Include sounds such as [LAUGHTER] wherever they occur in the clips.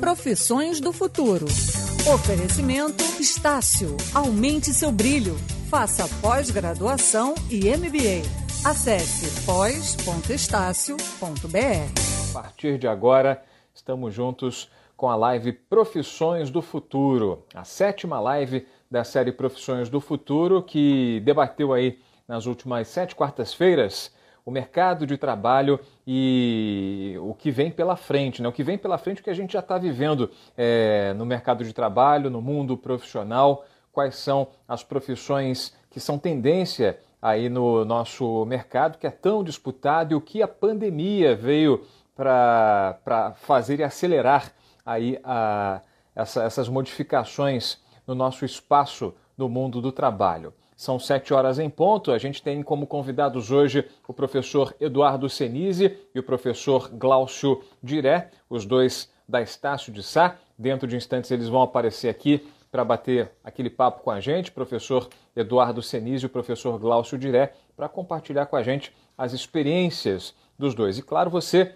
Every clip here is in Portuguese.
Profissões do futuro. Oferecimento Estácio. Aumente seu brilho. Faça pós-graduação e MBA. Acesse pós.estácio.br. A partir de agora, estamos juntos com a live Profissões do Futuro, a sétima live da série Profissões do Futuro, que debateu aí nas últimas sete quartas-feiras o mercado de trabalho e o que vem pela frente, né? O que vem pela frente que a gente já está vivendo é, no mercado de trabalho, no mundo profissional, quais são as profissões que são tendência aí no nosso mercado, que é tão disputado, e o que a pandemia veio para fazer e acelerar aí a, essa, essas modificações no nosso espaço no mundo do trabalho. São sete horas em ponto. A gente tem como convidados hoje o professor Eduardo Senise e o professor Glaucio Diré, os dois da Estácio de Sá. Dentro de instantes eles vão aparecer aqui para bater aquele papo com a gente, professor Eduardo Senise e o professor Glaucio Diré, para compartilhar com a gente as experiências dos dois. E claro, você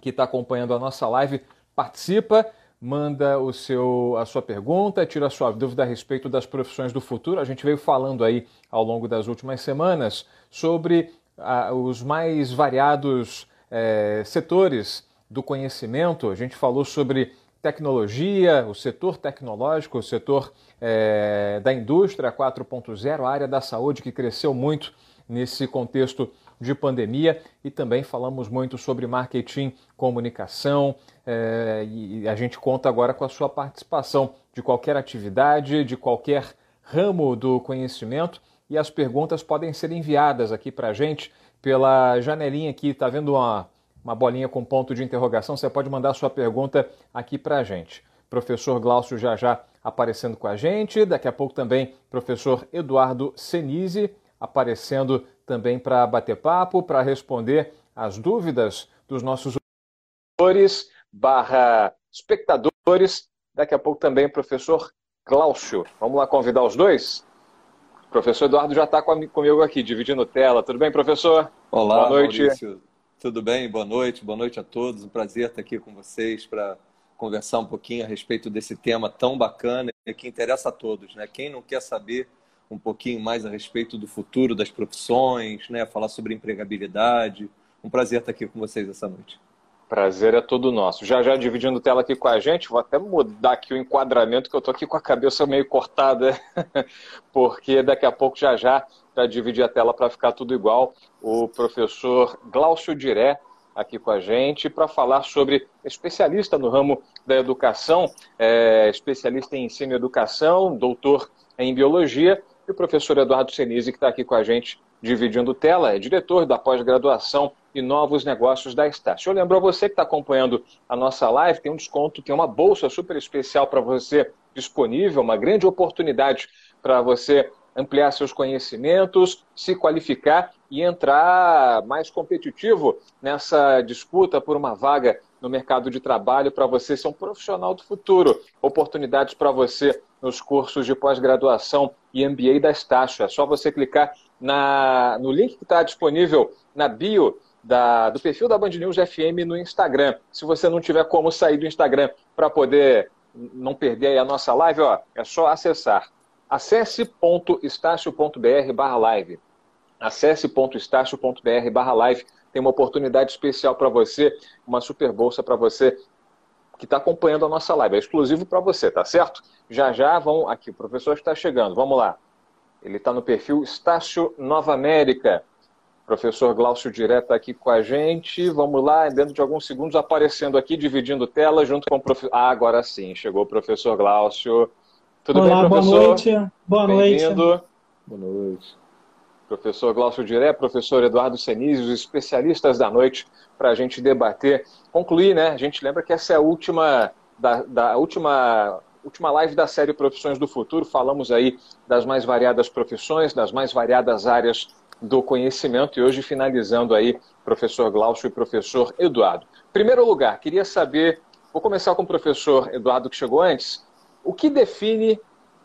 que está acompanhando a nossa live, participa manda o seu, a sua pergunta, tira a sua dúvida a respeito das profissões do futuro. A gente veio falando aí ao longo das últimas semanas sobre ah, os mais variados eh, setores do conhecimento. A gente falou sobre tecnologia, o setor tecnológico, o setor eh, da indústria 4.0, a área da saúde que cresceu muito nesse contexto de pandemia e também falamos muito sobre marketing, comunicação é, e a gente conta agora com a sua participação de qualquer atividade, de qualquer ramo do conhecimento e as perguntas podem ser enviadas aqui para a gente pela janelinha aqui, está vendo uma, uma bolinha com ponto de interrogação? Você pode mandar sua pergunta aqui para a gente. Professor Glaucio já já aparecendo com a gente, daqui a pouco também professor Eduardo Senise aparecendo também para bater papo, para responder as dúvidas dos nossos leitores barra espectadores. Daqui a pouco também o professor Cláudio. Vamos lá convidar os dois? O professor Eduardo já está comigo aqui, dividindo tela. Tudo bem, professor? Olá, Boa noite. Maurício. Tudo bem? Boa noite. Boa noite a todos. Um prazer estar aqui com vocês para conversar um pouquinho a respeito desse tema tão bacana e que interessa a todos. Né? Quem não quer saber um pouquinho mais a respeito do futuro das profissões, né? falar sobre empregabilidade. Um prazer estar aqui com vocês essa noite. Prazer é todo nosso. Já já dividindo tela aqui com a gente, vou até mudar aqui o enquadramento, que eu estou aqui com a cabeça meio cortada, [LAUGHS] porque daqui a pouco já já, para dividir a tela para ficar tudo igual, o professor Glaucio Diré aqui com a gente para falar sobre especialista no ramo da educação, é, especialista em ensino e educação, doutor em biologia e o professor Eduardo Senise, que está aqui com a gente dividindo tela, é diretor da pós-graduação e novos negócios da Estácio. Eu lembro a você que está acompanhando a nossa live, tem um desconto, tem uma bolsa super especial para você disponível, uma grande oportunidade para você ampliar seus conhecimentos, se qualificar e entrar mais competitivo nessa disputa por uma vaga no mercado de trabalho para você ser um profissional do futuro. Oportunidades para você nos cursos de pós-graduação e MBA da Estácio. É só você clicar na, no link que está disponível na bio da, do perfil da Band News FM no Instagram. Se você não tiver como sair do Instagram para poder não perder a nossa live, ó, é só acessar. acesse.estácio.br barra live. acesse.estácio.br barra live. Tem uma oportunidade especial para você, uma super bolsa para você que está acompanhando a nossa live. É exclusivo para você, tá certo? Já já vão aqui, o professor está chegando. Vamos lá. Ele está no perfil Estácio Nova América. Professor Glaucio Direto aqui com a gente. Vamos lá, dentro de alguns segundos, aparecendo aqui, dividindo tela, junto com o professor. Ah, agora sim, chegou o professor Glaucio. Tudo Olá, bem, professor? Boa noite. Boa noite. Boa noite. Professor Glaucio Diré, professor Eduardo Senise, os especialistas da noite, para a gente debater, concluir, né? A gente lembra que essa é a última, da, da última última live da série Profissões do Futuro, falamos aí das mais variadas profissões, das mais variadas áreas do conhecimento e hoje finalizando aí professor Glaucio e professor Eduardo. Primeiro lugar, queria saber, vou começar com o professor Eduardo que chegou antes, o que define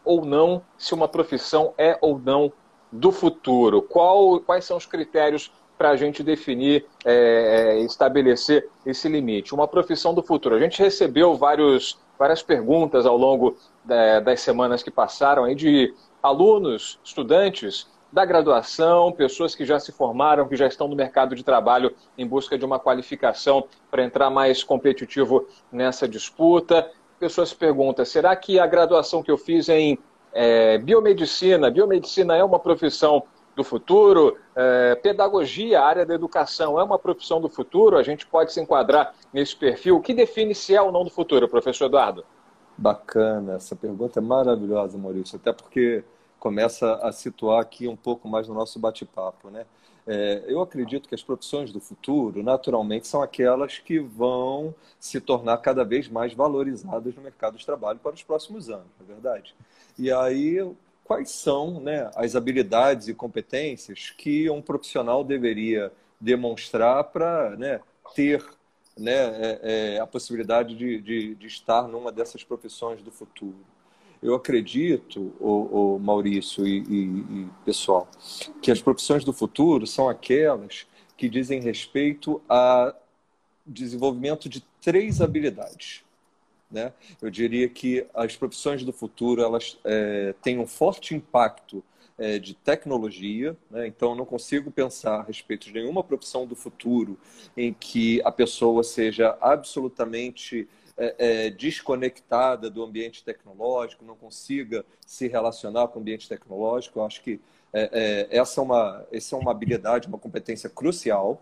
ou não se uma profissão é ou não do futuro? Qual, quais são os critérios para a gente definir é, estabelecer esse limite? Uma profissão do futuro. A gente recebeu vários, várias perguntas ao longo da, das semanas que passaram aí de alunos, estudantes da graduação, pessoas que já se formaram, que já estão no mercado de trabalho em busca de uma qualificação para entrar mais competitivo nessa disputa. Pessoas se perguntam: será que a graduação que eu fiz em é, biomedicina, biomedicina é uma profissão do futuro? É, pedagogia, área da educação, é uma profissão do futuro? A gente pode se enquadrar nesse perfil? O que define se é ou não do futuro, professor Eduardo? Bacana, essa pergunta é maravilhosa, Maurício, até porque começa a situar aqui um pouco mais no nosso bate-papo, né? É, eu acredito que as profissões do futuro, naturalmente, são aquelas que vão se tornar cada vez mais valorizadas no mercado de trabalho para os próximos anos, é verdade? E aí, quais são né, as habilidades e competências que um profissional deveria demonstrar para né, ter né, é, é, a possibilidade de, de, de estar numa dessas profissões do futuro? Eu acredito, o, Maurício e, e, e pessoal, que as profissões do futuro são aquelas que dizem respeito a desenvolvimento de três habilidades. Né? Eu diria que as profissões do futuro elas é, têm um forte impacto é, de tecnologia, né? então não consigo pensar a respeito de nenhuma profissão do futuro em que a pessoa seja absolutamente é, é, desconectada do ambiente tecnológico, não consiga se relacionar com o ambiente tecnológico. Eu acho que é, é essa, é uma, essa é uma habilidade, uma competência crucial.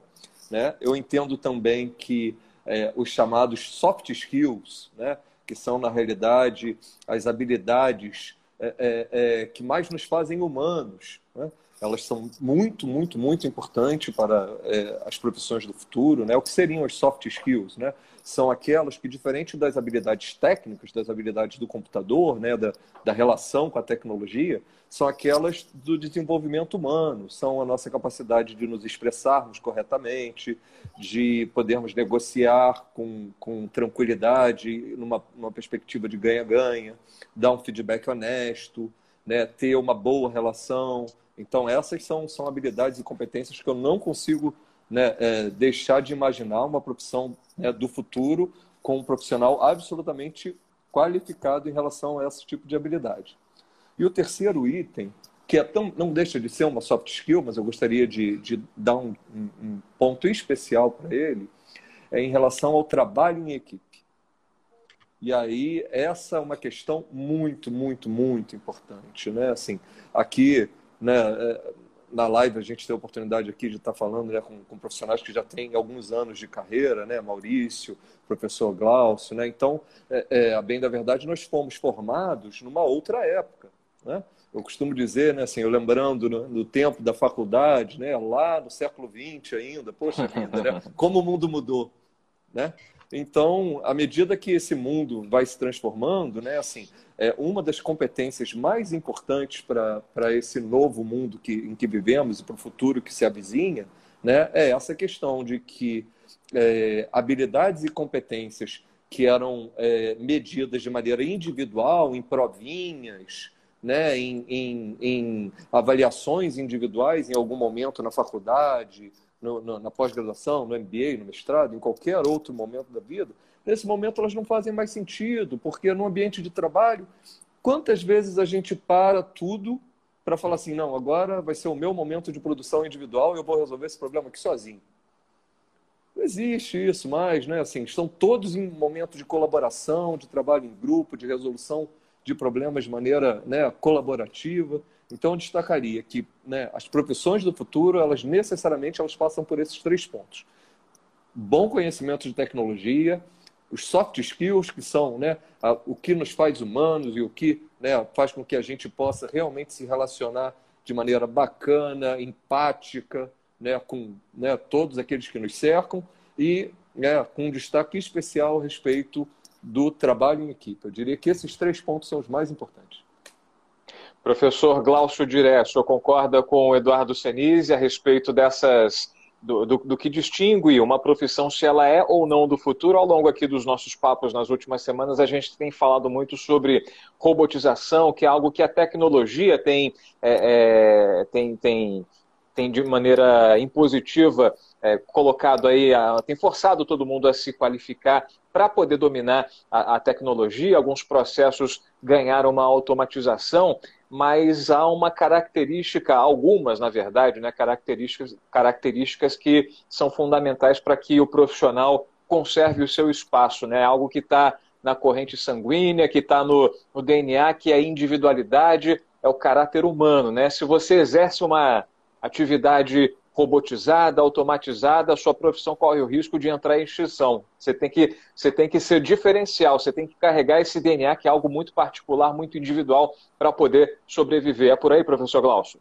Né? Eu entendo também que é, os chamados soft skills, né? que são, na realidade, as habilidades é, que mais nos fazem humanos, né? elas são muito, muito, muito importantes para é, as profissões do futuro. Né? O que seriam as soft skills? Né? São aquelas que, diferente das habilidades técnicas, das habilidades do computador, né? da, da relação com a tecnologia, são aquelas do desenvolvimento humano, são a nossa capacidade de nos expressarmos corretamente, de podermos negociar com, com tranquilidade, numa, numa perspectiva de ganha-ganha, dar um feedback honesto, né? ter uma boa relação então, essas são, são habilidades e competências que eu não consigo né, é, deixar de imaginar uma profissão né, do futuro com um profissional absolutamente qualificado em relação a esse tipo de habilidade. E o terceiro item, que é tão, não deixa de ser uma soft skill, mas eu gostaria de, de dar um, um, ponto especial para ele, é em relação ao trabalho em equipe. E aí, essa é uma questão muito, muito, muito importante. Né? Assim, aqui né, é, na live a gente tem a oportunidade aqui de estar falando né, com, com, profissionais que já têm alguns anos de carreira, né, Maurício, professor Glaucio, né, então, é, é, a bem da verdade, nós fomos formados numa outra época, né, eu costumo dizer, né, assim, eu lembrando no, no, tempo da faculdade, né, lá no século XX ainda, poxa [LAUGHS] vida, né, como o mundo mudou, né? Então, à medida que esse mundo vai se transformando, né, assim, é, uma das competências mais importantes para esse novo mundo que, em que vivemos e para o futuro que se avizinha, né, é essa questão de que é, habilidades e competências que eram é, medidas de maneira individual, em provinhas, né, em, em, em, avaliações individuais em algum momento na faculdade, no, no, na pós-graduação, no MBA, no mestrado, em qualquer outro momento da vida, Nesse momento elas não fazem mais sentido, porque no ambiente de trabalho, quantas vezes a gente para tudo para falar assim, não, agora vai ser o meu momento de produção individual e eu vou resolver esse problema aqui sozinho. Não existe isso mais, né? Assim, estão todos em momento de colaboração, de trabalho em grupo, de resolução de problemas de maneira né, colaborativa. Então, eu destacaria que né, as profissões do futuro, elas necessariamente elas passam por esses três pontos. Bom conhecimento de tecnologia, os soft skills, que são né, a, o que nos faz humanos e o que né, faz com que a gente possa realmente se relacionar de maneira bacana, empática, né, com né, todos aqueles que nos cercam e né, com um destaque especial a respeito do trabalho em equipe. Eu diria que esses três pontos são os mais importantes. Professor Glaucio Diré, o senhor concorda com o Eduardo Senise a respeito dessas do, do, do, que distingue uma profissão, se ela é ou não do futuro. Ao longo aqui dos nossos papos nas últimas semanas, a gente tem falado muito sobre robotização, que é algo que a tecnologia tem, é, é, tem, tem tem de maneira impositiva é, colocado aí, a, tem forçado todo mundo a se qualificar para poder dominar a, a, tecnologia. Alguns processos ganharam uma automatização, mas há uma característica, algumas na verdade, né, características, características que são fundamentais para que o profissional conserve o seu espaço, né? Algo que está na corrente sanguínea, que está no, no DNA, que é a individualidade, é o caráter humano, né? Se você exerce uma atividade robotizada, automatizada, a sua profissão corre o risco de entrar em extinção. Você tem que, você tem que ser diferencial, você tem que carregar esse DNA, que é algo muito particular, muito individual, para poder sobreviver. É por aí, professor Glaucio?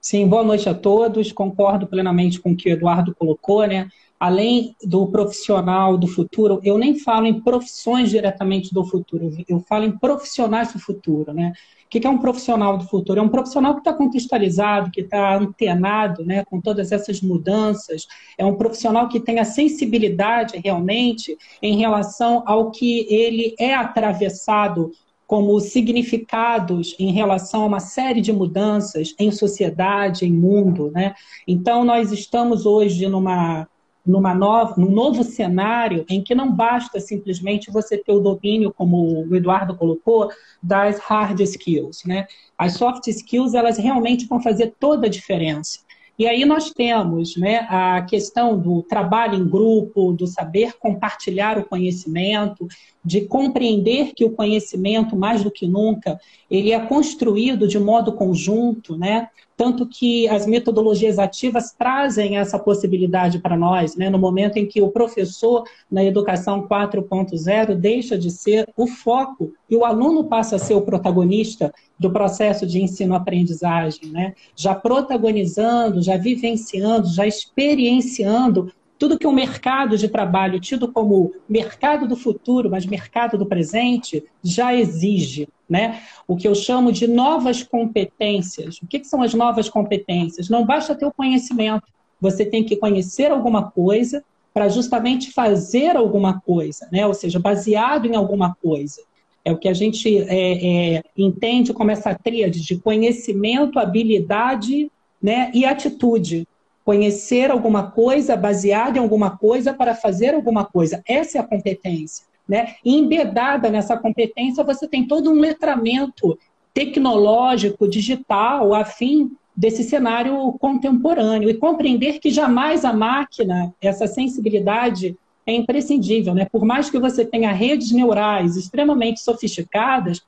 Sim, boa noite a todos. Concordo plenamente com o que o Eduardo colocou, né? além do profissional do futuro, eu nem falo em profissões diretamente do futuro, eu falo em profissionais do futuro, né? O que é um profissional do futuro? É um profissional que está contextualizado, que está antenado né, com todas essas mudanças, é um profissional que tem a sensibilidade realmente em relação ao que ele é atravessado como significados em relação a uma série de mudanças em sociedade, em mundo. Né? Então, nós estamos hoje numa numa nova, num novo cenário em que não basta simplesmente você ter o domínio, como o Eduardo colocou, das hard skills. Né? As soft skills, elas realmente vão fazer toda a diferença. E aí nós temos né, a questão do trabalho em grupo, do saber compartilhar o conhecimento, de compreender que o conhecimento, mais do que nunca, ele é construído de modo conjunto, né? Tanto que as metodologias ativas trazem essa possibilidade para nós, né? no momento em que o professor na educação 4.0 deixa de ser o foco e o aluno passa a ser o protagonista do processo de ensino-aprendizagem, né? já protagonizando, já vivenciando, já experienciando tudo que o mercado de trabalho, tido como mercado do futuro, mas mercado do presente, já exige. Né? O que eu chamo de novas competências. O que, que são as novas competências? Não basta ter o conhecimento, você tem que conhecer alguma coisa para justamente fazer alguma coisa, né? ou seja, baseado em alguma coisa. É o que a gente é, é, entende como essa tríade de conhecimento, habilidade né, e atitude conhecer alguma coisa, baseado em alguma coisa para fazer alguma coisa. Essa é a competência. Né? E embedada nessa competência, você tem todo um letramento tecnológico, digital, afim desse cenário contemporâneo. E compreender que jamais a máquina, essa sensibilidade é imprescindível. Né? Por mais que você tenha redes neurais extremamente sofisticadas,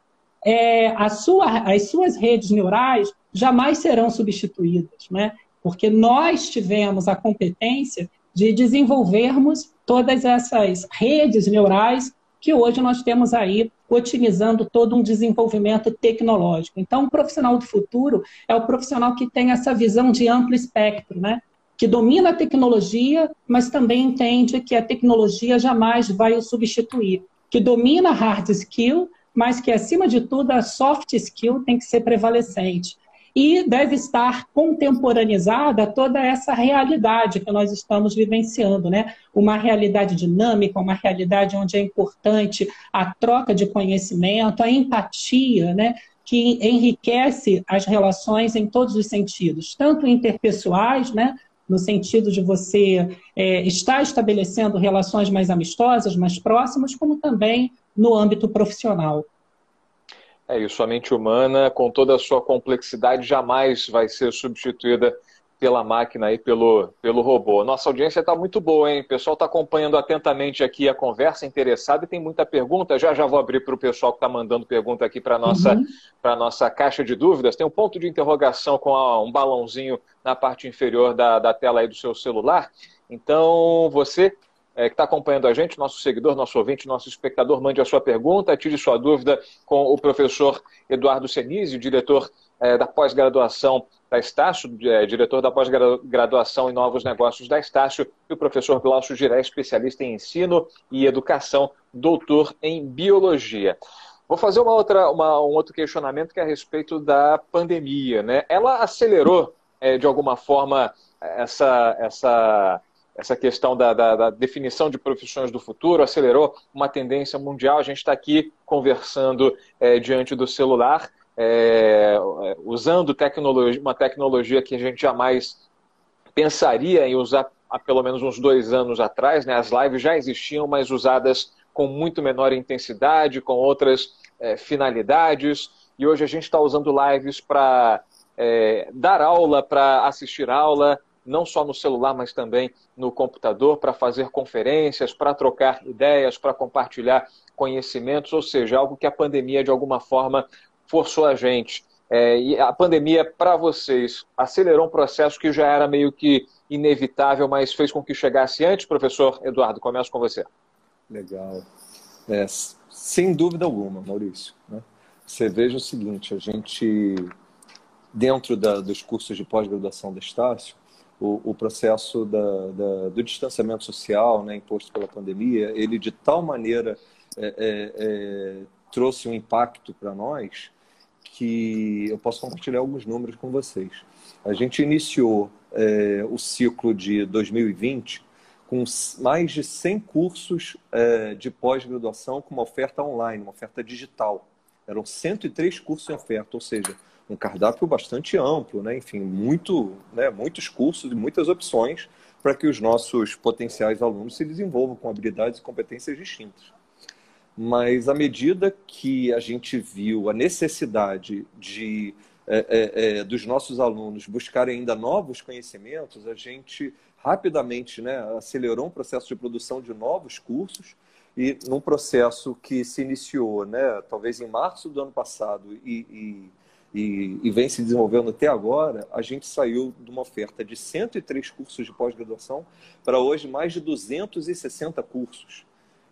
é, sua, as suas redes neurais jamais serão substituídas. Né? Porque nós tivemos a competência de desenvolvermos todas essas redes neurais que hoje nós temos aí otimizando todo um desenvolvimento tecnológico. Então, o profissional do futuro é o profissional que tem essa visão de amplo espectro, né? que domina a tecnologia, mas também entende que a tecnologia jamais vai o substituir, que domina hard skill, mas que, acima de tudo, a soft skill tem que ser prevalecente e deve estar contemporaneizada toda essa realidade que nós estamos vivenciando, né? Uma realidade dinâmica, uma realidade onde é importante a troca de conhecimento, a empatia, né? Que enriquece as relações em todos os sentidos, tanto interpessoais, né? no sentido de você é, estar estabelecendo relações mais amistosas, mais próximas, como também no âmbito profissional. É isso, a mente humana, com toda a sua complexidade, jamais vai ser substituída pela máquina e pelo, pelo robô. Nossa audiência está muito boa, hein? O pessoal está acompanhando atentamente aqui a conversa, interessado e tem muita pergunta. Já já vou abrir para o pessoal que está mandando pergunta aqui para a nossa, uhum. nossa caixa de dúvidas. Tem um ponto de interrogação com a, um balãozinho na parte inferior da, da tela aí do seu celular. Então, você é, que está acompanhando a gente, nosso seguidor, nosso ouvinte, nosso espectador, mande a sua pergunta, tire sua dúvida com o professor Eduardo Senise, diretor é, da pós-graduação da Estácio, é, diretor da pós-graduação em novos negócios da Estácio, e o professor Glaucio Giré, especialista em ensino e educação, doutor em biologia. Vou fazer uma outra, uma, um outro questionamento que é a respeito da pandemia. Né? Ela acelerou, é, de alguma forma, essa, essa essa questão da, da, da, definição de profissões do futuro, acelerou uma tendência mundial. A gente está aqui conversando é, diante do celular. é, usando tecnologia, uma tecnologia que a gente jamais pensaria em usar há pelo menos uns dois anos atrás. Né? As lives já existiam, mas usadas com muito menor intensidade, com outras é, finalidades. E hoje a gente está usando lives para é, dar aula, para assistir aula, não só no celular, mas também no computador, para fazer conferências, para trocar ideias, para compartilhar conhecimentos, ou seja, algo que a pandemia de alguma forma forçou a gente. É, e a pandemia, para vocês, acelerou um processo que já era meio que inevitável, mas fez com que chegasse antes, professor Eduardo? Começo com você. Legal. É, sem dúvida alguma, Maurício. Né? Você veja o seguinte: a gente, dentro da, dos cursos de pós-graduação da Estácio, o, o processo da, da, do distanciamento social né, imposto pela pandemia, ele de tal maneira é, é, é trouxe um impacto para nós que eu posso compartilhar alguns números com vocês. A gente iniciou é, o ciclo de 2020 com mais de 100 cursos é, de pós-graduação com uma oferta online, uma oferta digital. Eram 103 cursos em oferta, ou seja, um cardápio bastante amplo, né? enfim, muito, né? muitos cursos e muitas opções para que os nossos potenciais alunos se desenvolvam com habilidades e competências distintas. Mas à medida que a gente viu a necessidade de é, é, é, dos nossos alunos buscarem ainda novos conhecimentos, a gente rapidamente né, acelerou um processo de produção de novos cursos e num processo que se iniciou, né, talvez em março do ano passado e, e, e, e vem se desenvolvendo até agora, a gente saiu de uma oferta de 103 cursos de pós-graduação para hoje mais de 260 cursos.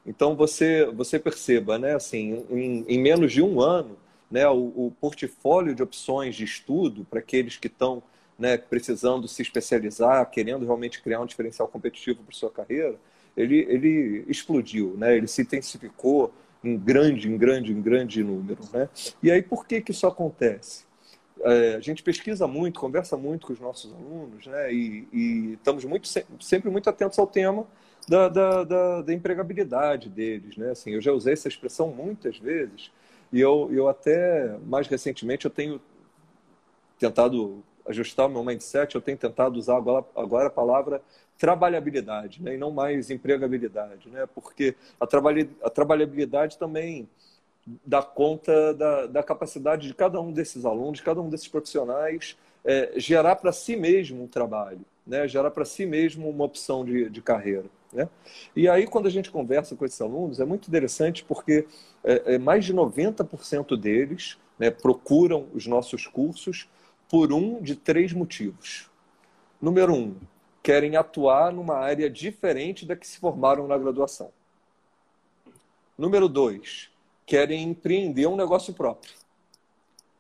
Então você você perceba, né, assim, em, em menos de um ano, né, o, o portfólio de opções de estudo para aqueles que estão né, precisando se especializar, querendo realmente criar um diferencial competitivo para sua carreira, ele, ele explodiu, né? ele se intensificou em grande, em grande, em grande número. Né? E aí, por que, que isso acontece? É, a gente pesquisa muito, conversa muito com os nossos alunos, né? e, e estamos muito, sempre muito atentos ao tema da, da, da, da, empregabilidade deles. Né? Assim, eu já usei essa expressão muitas vezes, e eu, eu até, mais recentemente, eu tenho tentado ajustar o meu mindset, eu tenho tentado usar agora, agora a palavra trabalhabilidade, né? e não mais empregabilidade, né? porque a, trabalha, a trabalhabilidade também dá conta da, da, capacidade de cada um desses alunos, de cada um desses profissionais, é, gerar para si mesmo um trabalho, né? gerar para si mesmo uma opção de, de carreira. Né? E aí, quando a gente conversa com esses alunos, é muito interessante porque é, é mais de 90% deles né, procuram os nossos cursos por um de três motivos. Número um, querem atuar numa área diferente da que se formaram na graduação. Número dois, querem empreender um negócio próprio.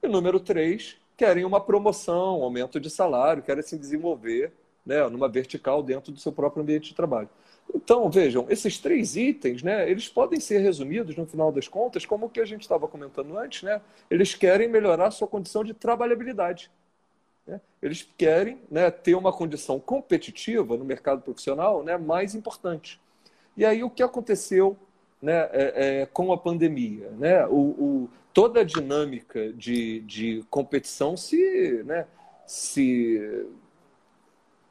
E número três, querem uma promoção, um aumento de salário, querem se desenvolver né, numa vertical dentro do seu próprio ambiente de trabalho. Então, vejam, esses três itens, né, eles podem ser resumidos, no final das contas, como o que a gente estava comentando antes, né? Eles querem melhorar a sua condição de trabalhabilidade. Né? Eles querem né, ter uma condição competitiva no mercado profissional né, mais importante. E aí o que aconteceu né, é, é, com a pandemia? Né? O, o, toda a dinâmica de, de competição se, né, se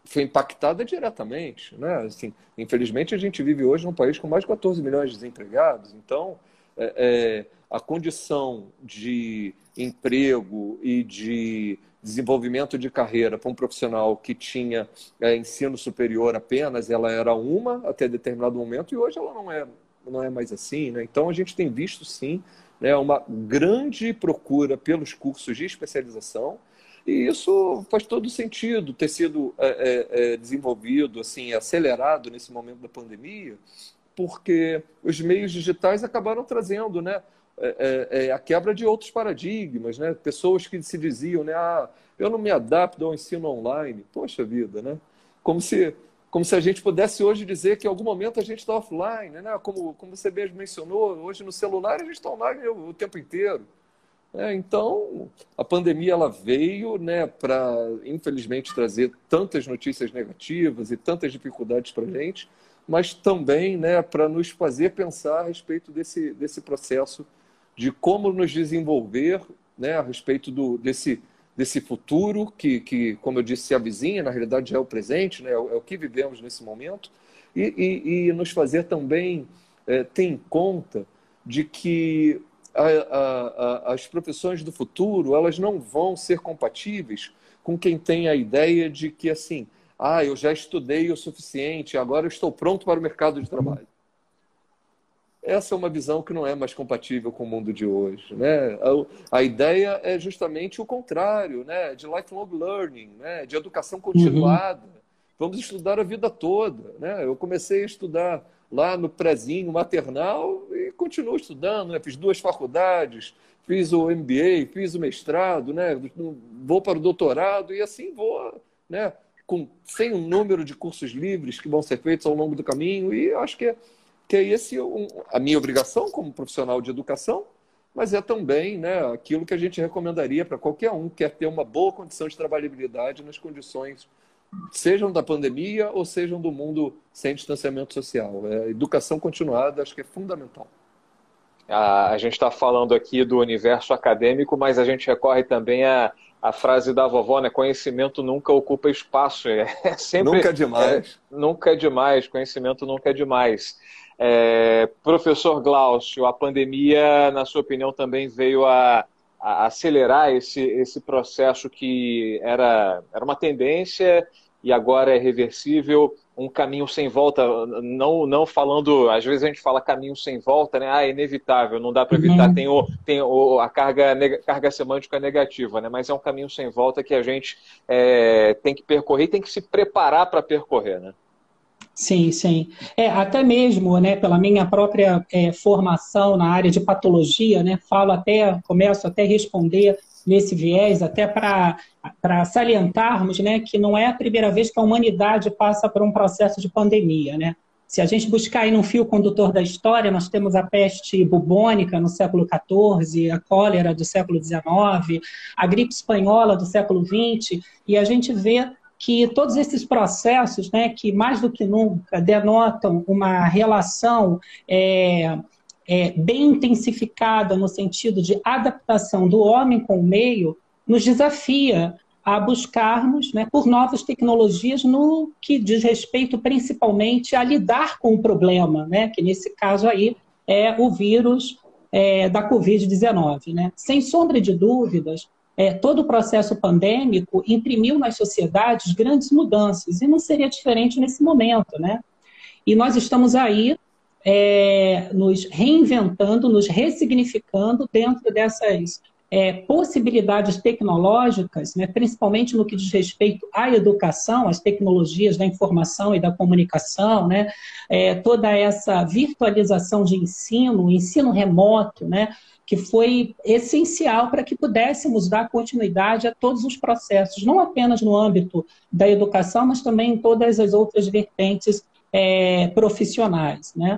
foi impactada diretamente. Né? Assim, infelizmente, a gente vive hoje num país com mais de 14 milhões de desempregados, então é, é, a condição de emprego e de desenvolvimento de carreira para um profissional que tinha é, ensino superior apenas, ela era uma até determinado momento e hoje ela não é, não é mais assim. Né? Então a gente tem visto sim né, uma grande procura pelos cursos de especialização e isso faz todo sentido ter sido é, é, é desenvolvido, assim, acelerado nesse momento da pandemia, porque os meios digitais acabaram trazendo, né? É, é, é, a quebra de outros paradigmas, né? Pessoas que se diziam, né? Ah, eu não me adapto ao ensino online. Poxa vida, né? Como se, como se a gente pudesse hoje dizer que em algum momento a gente está offline, né? Como, como você mesmo mencionou, hoje no celular a gente está online o, tempo inteiro. É, então, a pandemia ela veio né, para, infelizmente, trazer tantas notícias negativas e tantas dificuldades para a gente, mas também né, para nos fazer pensar a respeito desse, desse processo de como nos desenvolver né, a respeito do, desse, desse futuro que, que, como eu disse, se avizinha, na realidade já é o presente, né, é, o, é o que vivemos nesse momento, e, e, e nos fazer também é, ter em conta de que a, a, a, as profissões do futuro elas não vão ser compatíveis com quem tem a ideia de que assim, ah, eu já estudei o suficiente, agora eu estou pronto para o mercado de trabalho. Essa é uma visão que não é mais compatível com o mundo de hoje. Né? A, a ideia é justamente o contrário, né? de lifelong learning, né? de educação continuada. Uhum. Vamos estudar a vida toda. Né? Eu comecei a estudar lá no prezinho maternal e continuo estudando. Né? Fiz duas faculdades, fiz o MBA, fiz o mestrado, né? vou para o doutorado e assim vou, né? Com, sem um número de cursos livres que vão ser feitos ao longo do caminho e acho que é, que é esse um, a minha obrigação como profissional de educação, mas é também né, aquilo que a gente recomendaria para qualquer um que quer ter uma boa condição de trabalhabilidade nas condições sejam da pandemia ou sejam do mundo sem distanciamento social. É, educação continuada acho que é fundamental. A, a gente está falando aqui do universo acadêmico, mas a gente recorre também a, a frase da vovó, né? Conhecimento nunca ocupa espaço. É sempre, nunca é demais. É, nunca é demais. Conhecimento nunca é demais. É, professor Glaucio, a pandemia, na sua opinião, também veio a, a acelerar esse, esse processo que era, era uma tendência e agora é reversível um caminho sem volta, não, não falando, às vezes a gente fala caminho sem volta, né? Ah, é inevitável, não dá para evitar, uhum. tem, o, tem o, a carga, carga semântica negativa, né? Mas é um caminho sem volta que a gente é, tem que percorrer tem que se preparar para percorrer, né? Sim, sim. É, até mesmo, né, pela minha própria é, formação na área de patologia, né, falo até, começo até a responder nesse viés, até para salientarmos né, que não é a primeira vez que a humanidade passa por um processo de pandemia. Né? Se a gente buscar aí no fio condutor da história, nós temos a peste bubônica no século XIV, a cólera do século XIX, a gripe espanhola do século XX, e a gente vê que todos esses processos, né, que mais do que nunca denotam uma relação é, é, bem intensificada no sentido de adaptação do homem com o meio, nos desafia a buscarmos né, por novas tecnologias no que diz respeito principalmente a lidar com o problema, né, que nesse caso aí é o vírus é, da Covid-19. Né? Sem sombra de dúvidas, é, todo o processo pandêmico imprimiu nas sociedades grandes mudanças, e não seria diferente nesse momento. Né? E nós estamos aí é, nos reinventando, nos ressignificando dentro dessas é, possibilidades tecnológicas, né, principalmente no que diz respeito à educação, às tecnologias da informação e da comunicação, né, é, toda essa virtualização de ensino, ensino remoto, né, que foi essencial para que pudéssemos dar continuidade a todos os processos, não apenas no âmbito da educação, mas também em todas as outras vertentes é, profissionais. Né?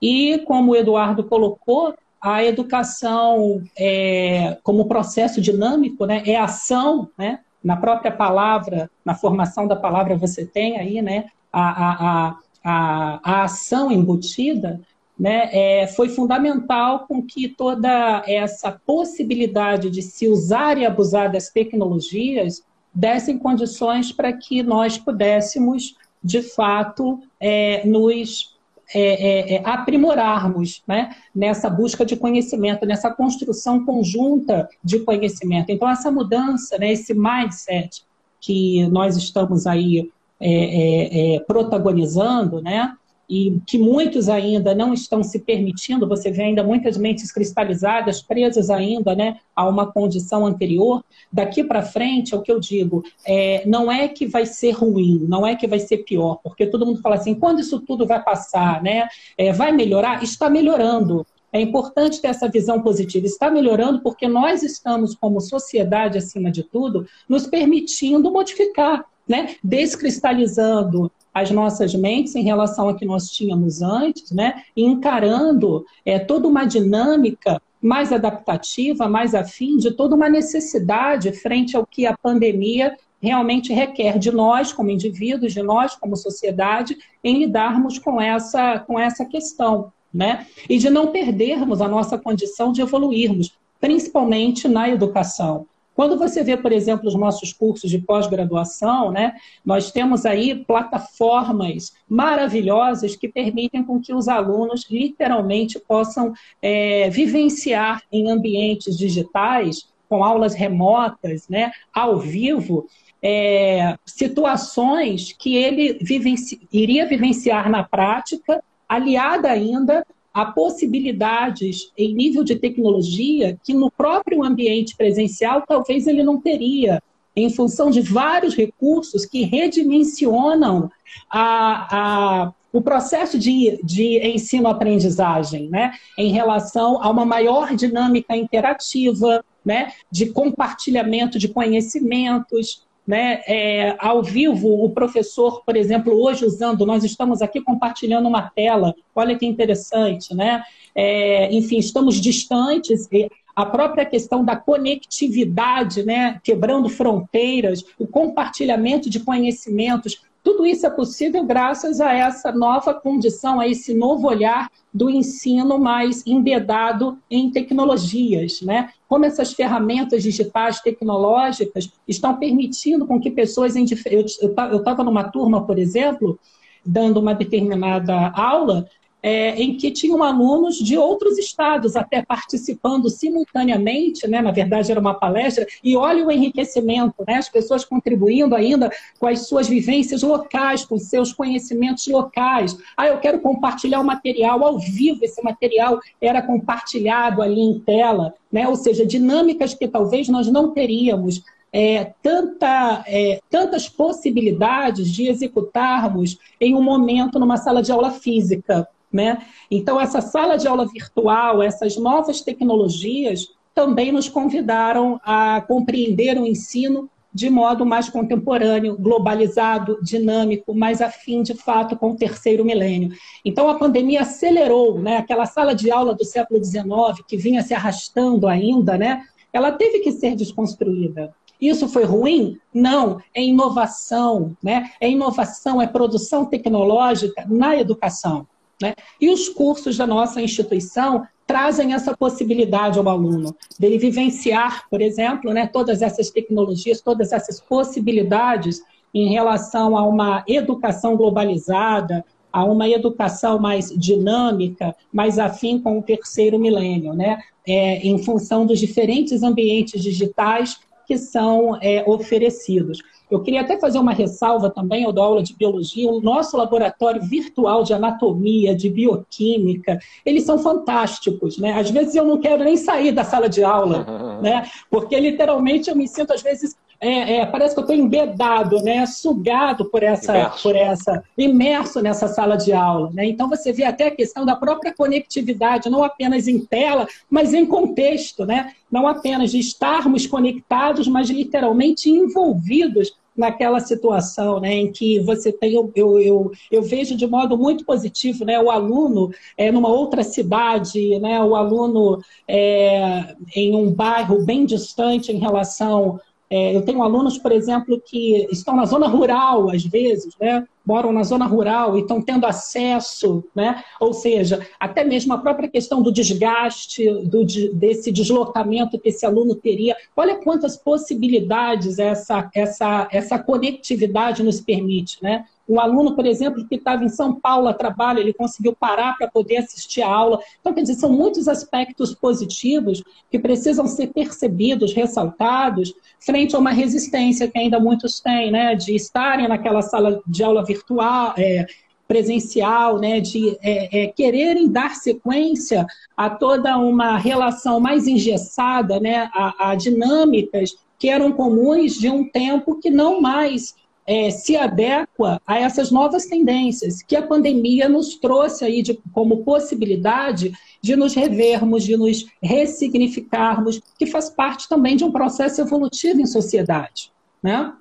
E, como o Eduardo colocou, a educação é, como processo dinâmico, né, é ação, né, na própria palavra, na formação da palavra você tem aí, né, a, a, a, a ação embutida, né, é, foi fundamental com que toda essa possibilidade de se usar e abusar das tecnologias dessem condições para que nós pudéssemos, de fato, é, nos é, é, é, aprimorarmos né, nessa busca de conhecimento, nessa construção conjunta de conhecimento. Então, essa mudança, né, esse mindset que nós estamos aí é, protagonizando, né, e que muitos ainda não estão se permitindo, você vê ainda muitas mentes cristalizadas, presas ainda né, a uma condição anterior. Daqui para frente, é o que eu digo, é, não é que vai ser ruim, não é que vai ser pior, porque todo mundo fala assim, quando isso tudo vai passar, né, é, vai melhorar? Está melhorando. É importante ter essa visão positiva. Está melhorando porque nós estamos, como sociedade, acima de tudo, nos permitindo modificar, né? descristalizando as nossas mentes em relação a que nós tínhamos antes, né? encarando é, toda uma dinâmica mais adaptativa, mais afim de toda uma necessidade frente ao que a pandemia realmente requer de nós como indivíduos, de nós como sociedade, em lidarmos com essa, com essa questão. Né? E de não perdermos a nossa condição de evoluirmos. principalmente na educação. Quando você vê, por exemplo, os nossos cursos de pós-graduação, né, nós temos aí plataformas maravilhosas que permitem com que os alunos literalmente possam é, vivenciar em ambientes digitais, com aulas remotas, né, ao vivo, é, situações que ele vivenci iria vivenciar na prática, aliada ainda a possibilidades em nível de tecnologia que no próprio ambiente presencial talvez ele não teria, em função de vários recursos que redimensionam a, a, o processo de, de ensino-aprendizagem, né? em relação a uma maior dinâmica interativa, né? de compartilhamento de conhecimentos, né, é, ao vivo, o professor, por exemplo, hoje usando, nós estamos aqui compartilhando uma tela, olha que interessante, né? É, enfim, estamos distantes, a própria questão da conectividade, né, quebrando fronteiras, o compartilhamento de conhecimentos, tudo isso é possível graças a essa nova condição, a esse novo olhar do ensino mais embedado em tecnologias, né? Como essas ferramentas digitais tecnológicas estão permitindo com que pessoas em eu estava numa turma, por exemplo, dando uma determinada aula é, em que tinham alunos de outros estados até participando simultaneamente, né? na verdade era uma palestra, e olha o enriquecimento, né? as pessoas contribuindo ainda com as suas vivências locais, com seus conhecimentos locais. Ah, eu quero compartilhar o material ao vivo, esse material era compartilhado ali em tela, né? ou seja, dinâmicas que talvez nós não teríamos é, tanta, é, tantas possibilidades de executarmos em um momento numa sala de aula física. Né? Então, essa sala de aula virtual, essas novas tecnologias também nos convidaram a compreender o ensino de modo mais contemporâneo, globalizado, dinâmico, mais afim, de fato, com o terceiro milênio. Então, a pandemia acelerou né? aquela sala de aula do século XIX, que vinha se arrastando ainda, né? ela teve que ser desconstruída. Isso foi ruim? Não, é inovação, né? É inovação, é produção tecnológica na educação. Né? E os cursos da nossa instituição trazem essa possibilidade ao aluno, dele vivenciar, por exemplo, né, todas essas tecnologias, todas essas possibilidades em relação a uma educação globalizada, a uma educação mais dinâmica, mais afim com o terceiro milênio, né? É, em função dos diferentes ambientes digitais que são é, oferecidos. Eu queria até fazer uma ressalva também, eu dou aula de biologia, o nosso laboratório virtual de anatomia, de bioquímica, eles são fantásticos, né? Às vezes eu não quero nem sair da sala de aula, [LAUGHS] né? Porque literalmente eu me sinto às vezes é, é, parece que eu estou embedado, né, sugado por essa, imerso. por essa, imerso nessa sala de aula. Né? Então você vê até a questão da própria conectividade, não apenas em tela, mas em contexto, né? Não apenas de estarmos conectados, mas literalmente envolvidos naquela situação né, em que você tem, eu, eu, eu vejo de modo muito positivo né, o aluno é, numa outra cidade, né, o aluno é, em um bairro bem distante em relação é, eu tenho alunos, por exemplo, que estão na zona rural, às vezes, né? moram na zona rural e estão tendo acesso, né? ou seja, até mesmo a própria questão do desgaste, do, desse deslocamento que esse aluno teria. Olha quantas possibilidades essa, essa, essa conectividade nos permite. Né? Um aluno, por exemplo, que estava em São Paulo a trabalho, ele conseguiu parar para poder assistir a aula. Então, quer dizer, são muitos aspectos positivos que precisam ser percebidos, ressaltados, frente a uma resistência que ainda muitos têm, né, de estarem naquela sala de aula virtual, é, presencial, né, de é, é, quererem dar sequência a toda uma relação mais engessada, né, a, a dinâmicas que eram comuns de um tempo que não mais é, se adequa a essas novas tendências que a pandemia nos trouxe aí de, como possibilidade de nos revermos, de nos ressignificarmos, que faz parte também de um processo evolutivo em sociedade, né?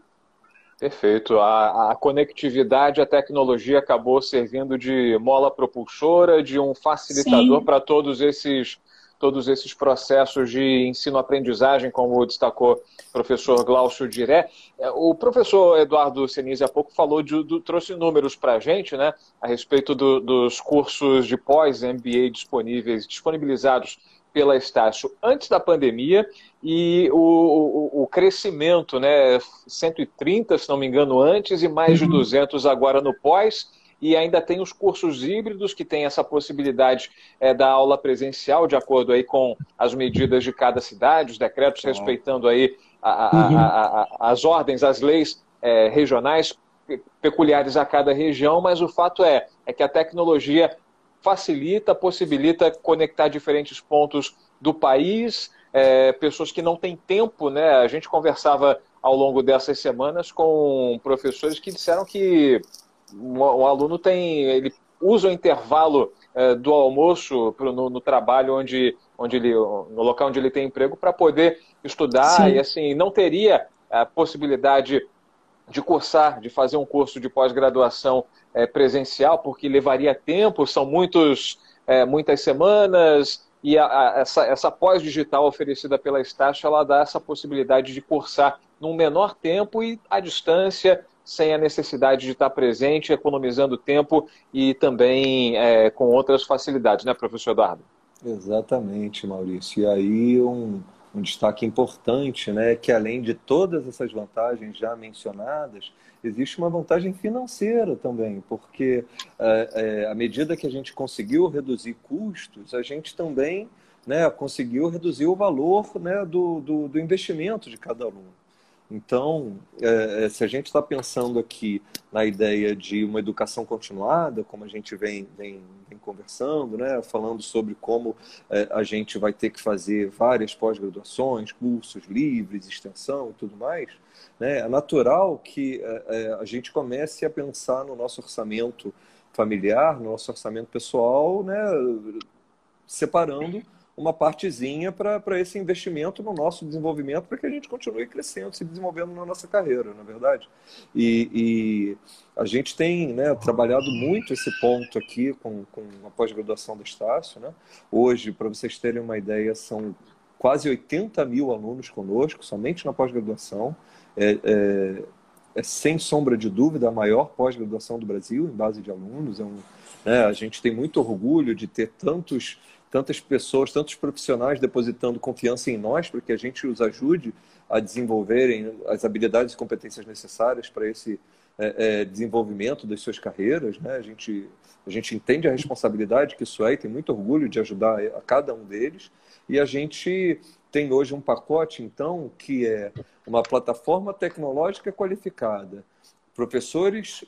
Perfeito. A, a, conectividade, a tecnologia acabou servindo de mola propulsora, de um facilitador para todos esses todos esses processos de ensino-aprendizagem, como destacou o professor Glaucio Diré. É, o professor Eduardo Senise há pouco falou de, do, trouxe números para a gente, né, a respeito do, dos cursos de pós-MBA disponíveis, disponibilizados pela Estácio antes da pandemia e o, o, o, crescimento, né, 130, se não me engano, antes e mais de 200 uhum. agora no pós. E ainda tem os cursos híbridos que têm essa possibilidade é, da aula presencial, de acordo aí com as medidas de cada cidade, os decretos respeitando aí a, a, uhum. a, as ordens, as leis é, regionais peculiares a cada região, mas o fato é, é que a tecnologia facilita, possibilita conectar diferentes pontos do país, é, pessoas que não têm tempo, né? A gente conversava ao longo dessas semanas com professores que disseram que um, um aluno tem, ele usa o intervalo é, do almoço pro, no, no, trabalho onde, onde ele, no local onde ele tem emprego para poder estudar Sim. e assim não teria a possibilidade de cursar, de fazer um curso de pós-graduação é, presencial, porque levaria tempo, são muitos, é, muitas semanas, e a, a, essa, essa pós-digital oferecida pela Estácio, ela dá essa possibilidade de cursar num menor tempo e à distância, sem a necessidade de estar presente, economizando tempo e também é, com outras facilidades, né, professor Eduardo? Exatamente, Maurício. E aí um um destaque importante, né, que além de todas essas vantagens já mencionadas, existe uma vantagem financeira também, porque é, é, à medida que a gente conseguiu reduzir custos, a gente também né, conseguiu reduzir o valor né, do, do, do investimento de cada aluno. Então, é, é, se a gente está pensando aqui na ideia de uma educação continuada, como a gente vem, vem, vem conversando, né, falando sobre como é, a gente vai ter que fazer várias pós-graduações, cursos livres, extensão e tudo mais, né, é natural que é, é, a gente comece a pensar no nosso orçamento familiar, no nosso orçamento pessoal, né, separando uma partezinha para esse investimento no nosso desenvolvimento, para que a gente continue crescendo, se desenvolvendo na nossa carreira, na é verdade. E, e, a gente tem né, trabalhado muito esse ponto aqui com, com a pós-graduação do Estácio. Né? Hoje, para vocês terem uma ideia, são quase 80 mil alunos conosco, somente na pós-graduação. É, é, é, sem sombra de dúvida a maior pós-graduação do Brasil em base de alunos. É um, né, a gente tem muito orgulho de ter tantos tantas pessoas, tantos profissionais depositando confiança em nós para que a gente os ajude a desenvolverem as habilidades e competências necessárias para esse é, é, desenvolvimento das suas carreiras. Né? A, gente, a gente entende a responsabilidade que isso é e tem muito orgulho de ajudar a cada um deles. E a gente tem hoje um pacote, então, que é uma plataforma tecnológica qualificada, professores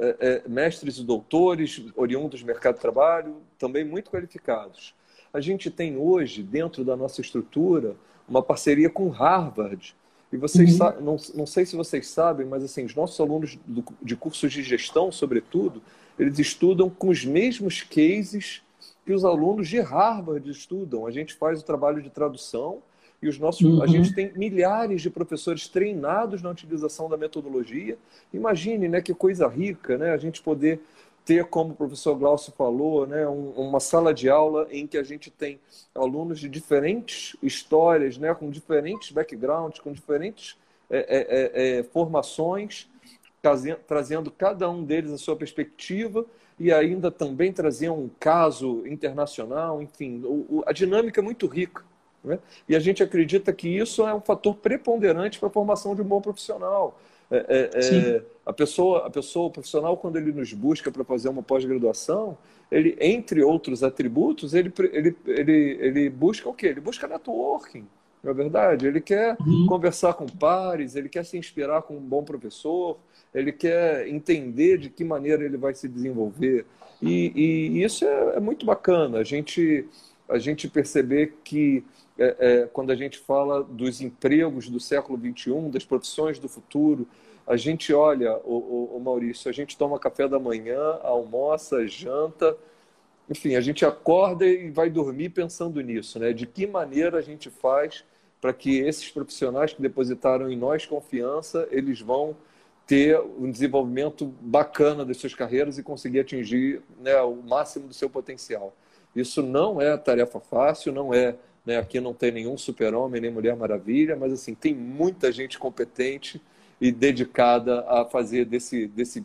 é, é, mestres e doutores oriundos do mercado de trabalho, também muito qualificados. A gente tem hoje, dentro da nossa estrutura, uma parceria com Harvard. E vocês uhum. não, não sei se vocês sabem, mas assim, os nossos alunos do, de cursos de gestão, sobretudo, eles estudam com os mesmos cases que os alunos de Harvard estudam. A gente faz o trabalho de tradução e os nossos, uhum. a gente tem milhares de professores treinados na utilização da metodologia. Imagine, né, que coisa rica, né, a gente poder ter, como o professor Glaucio falou, né, um, uma sala de aula em que a gente tem alunos de diferentes histórias, né, com diferentes backgrounds, com diferentes é, é, é, é formações, trazendo, cada um deles a sua perspectiva e ainda também trazer um caso internacional, enfim, a dinâmica é muito rica. Né? E a gente acredita que isso é um fator preponderante para a formação de um bom profissional. É, é, é, a pessoa, a pessoa, o profissional, quando ele nos busca para fazer uma pós-graduação, ele, entre outros atributos, ele, ele, ele, ele busca o quê? Ele busca networking, não é verdade? Ele quer uhum. conversar com pares, ele quer se inspirar com um bom professor, ele quer entender de que maneira ele vai se desenvolver. E, e isso é, é muito bacana, a gente, a gente perceber que é, é, quando a gente fala dos empregos do século XXI, das profissões do futuro, a gente olha, o, o, o, Maurício, a gente toma café da manhã, almoça, janta, enfim, a gente acorda e vai dormir pensando nisso, né? De que maneira a gente faz para que esses profissionais que depositaram em nós confiança, eles vão ter um desenvolvimento bacana das suas carreiras e conseguir atingir né, o máximo do seu potencial. Isso não é tarefa fácil, não é né? Aqui não tem nenhum super-homem, nem Mulher Maravilha, mas assim, tem muita gente competente e dedicada a fazer desse, desse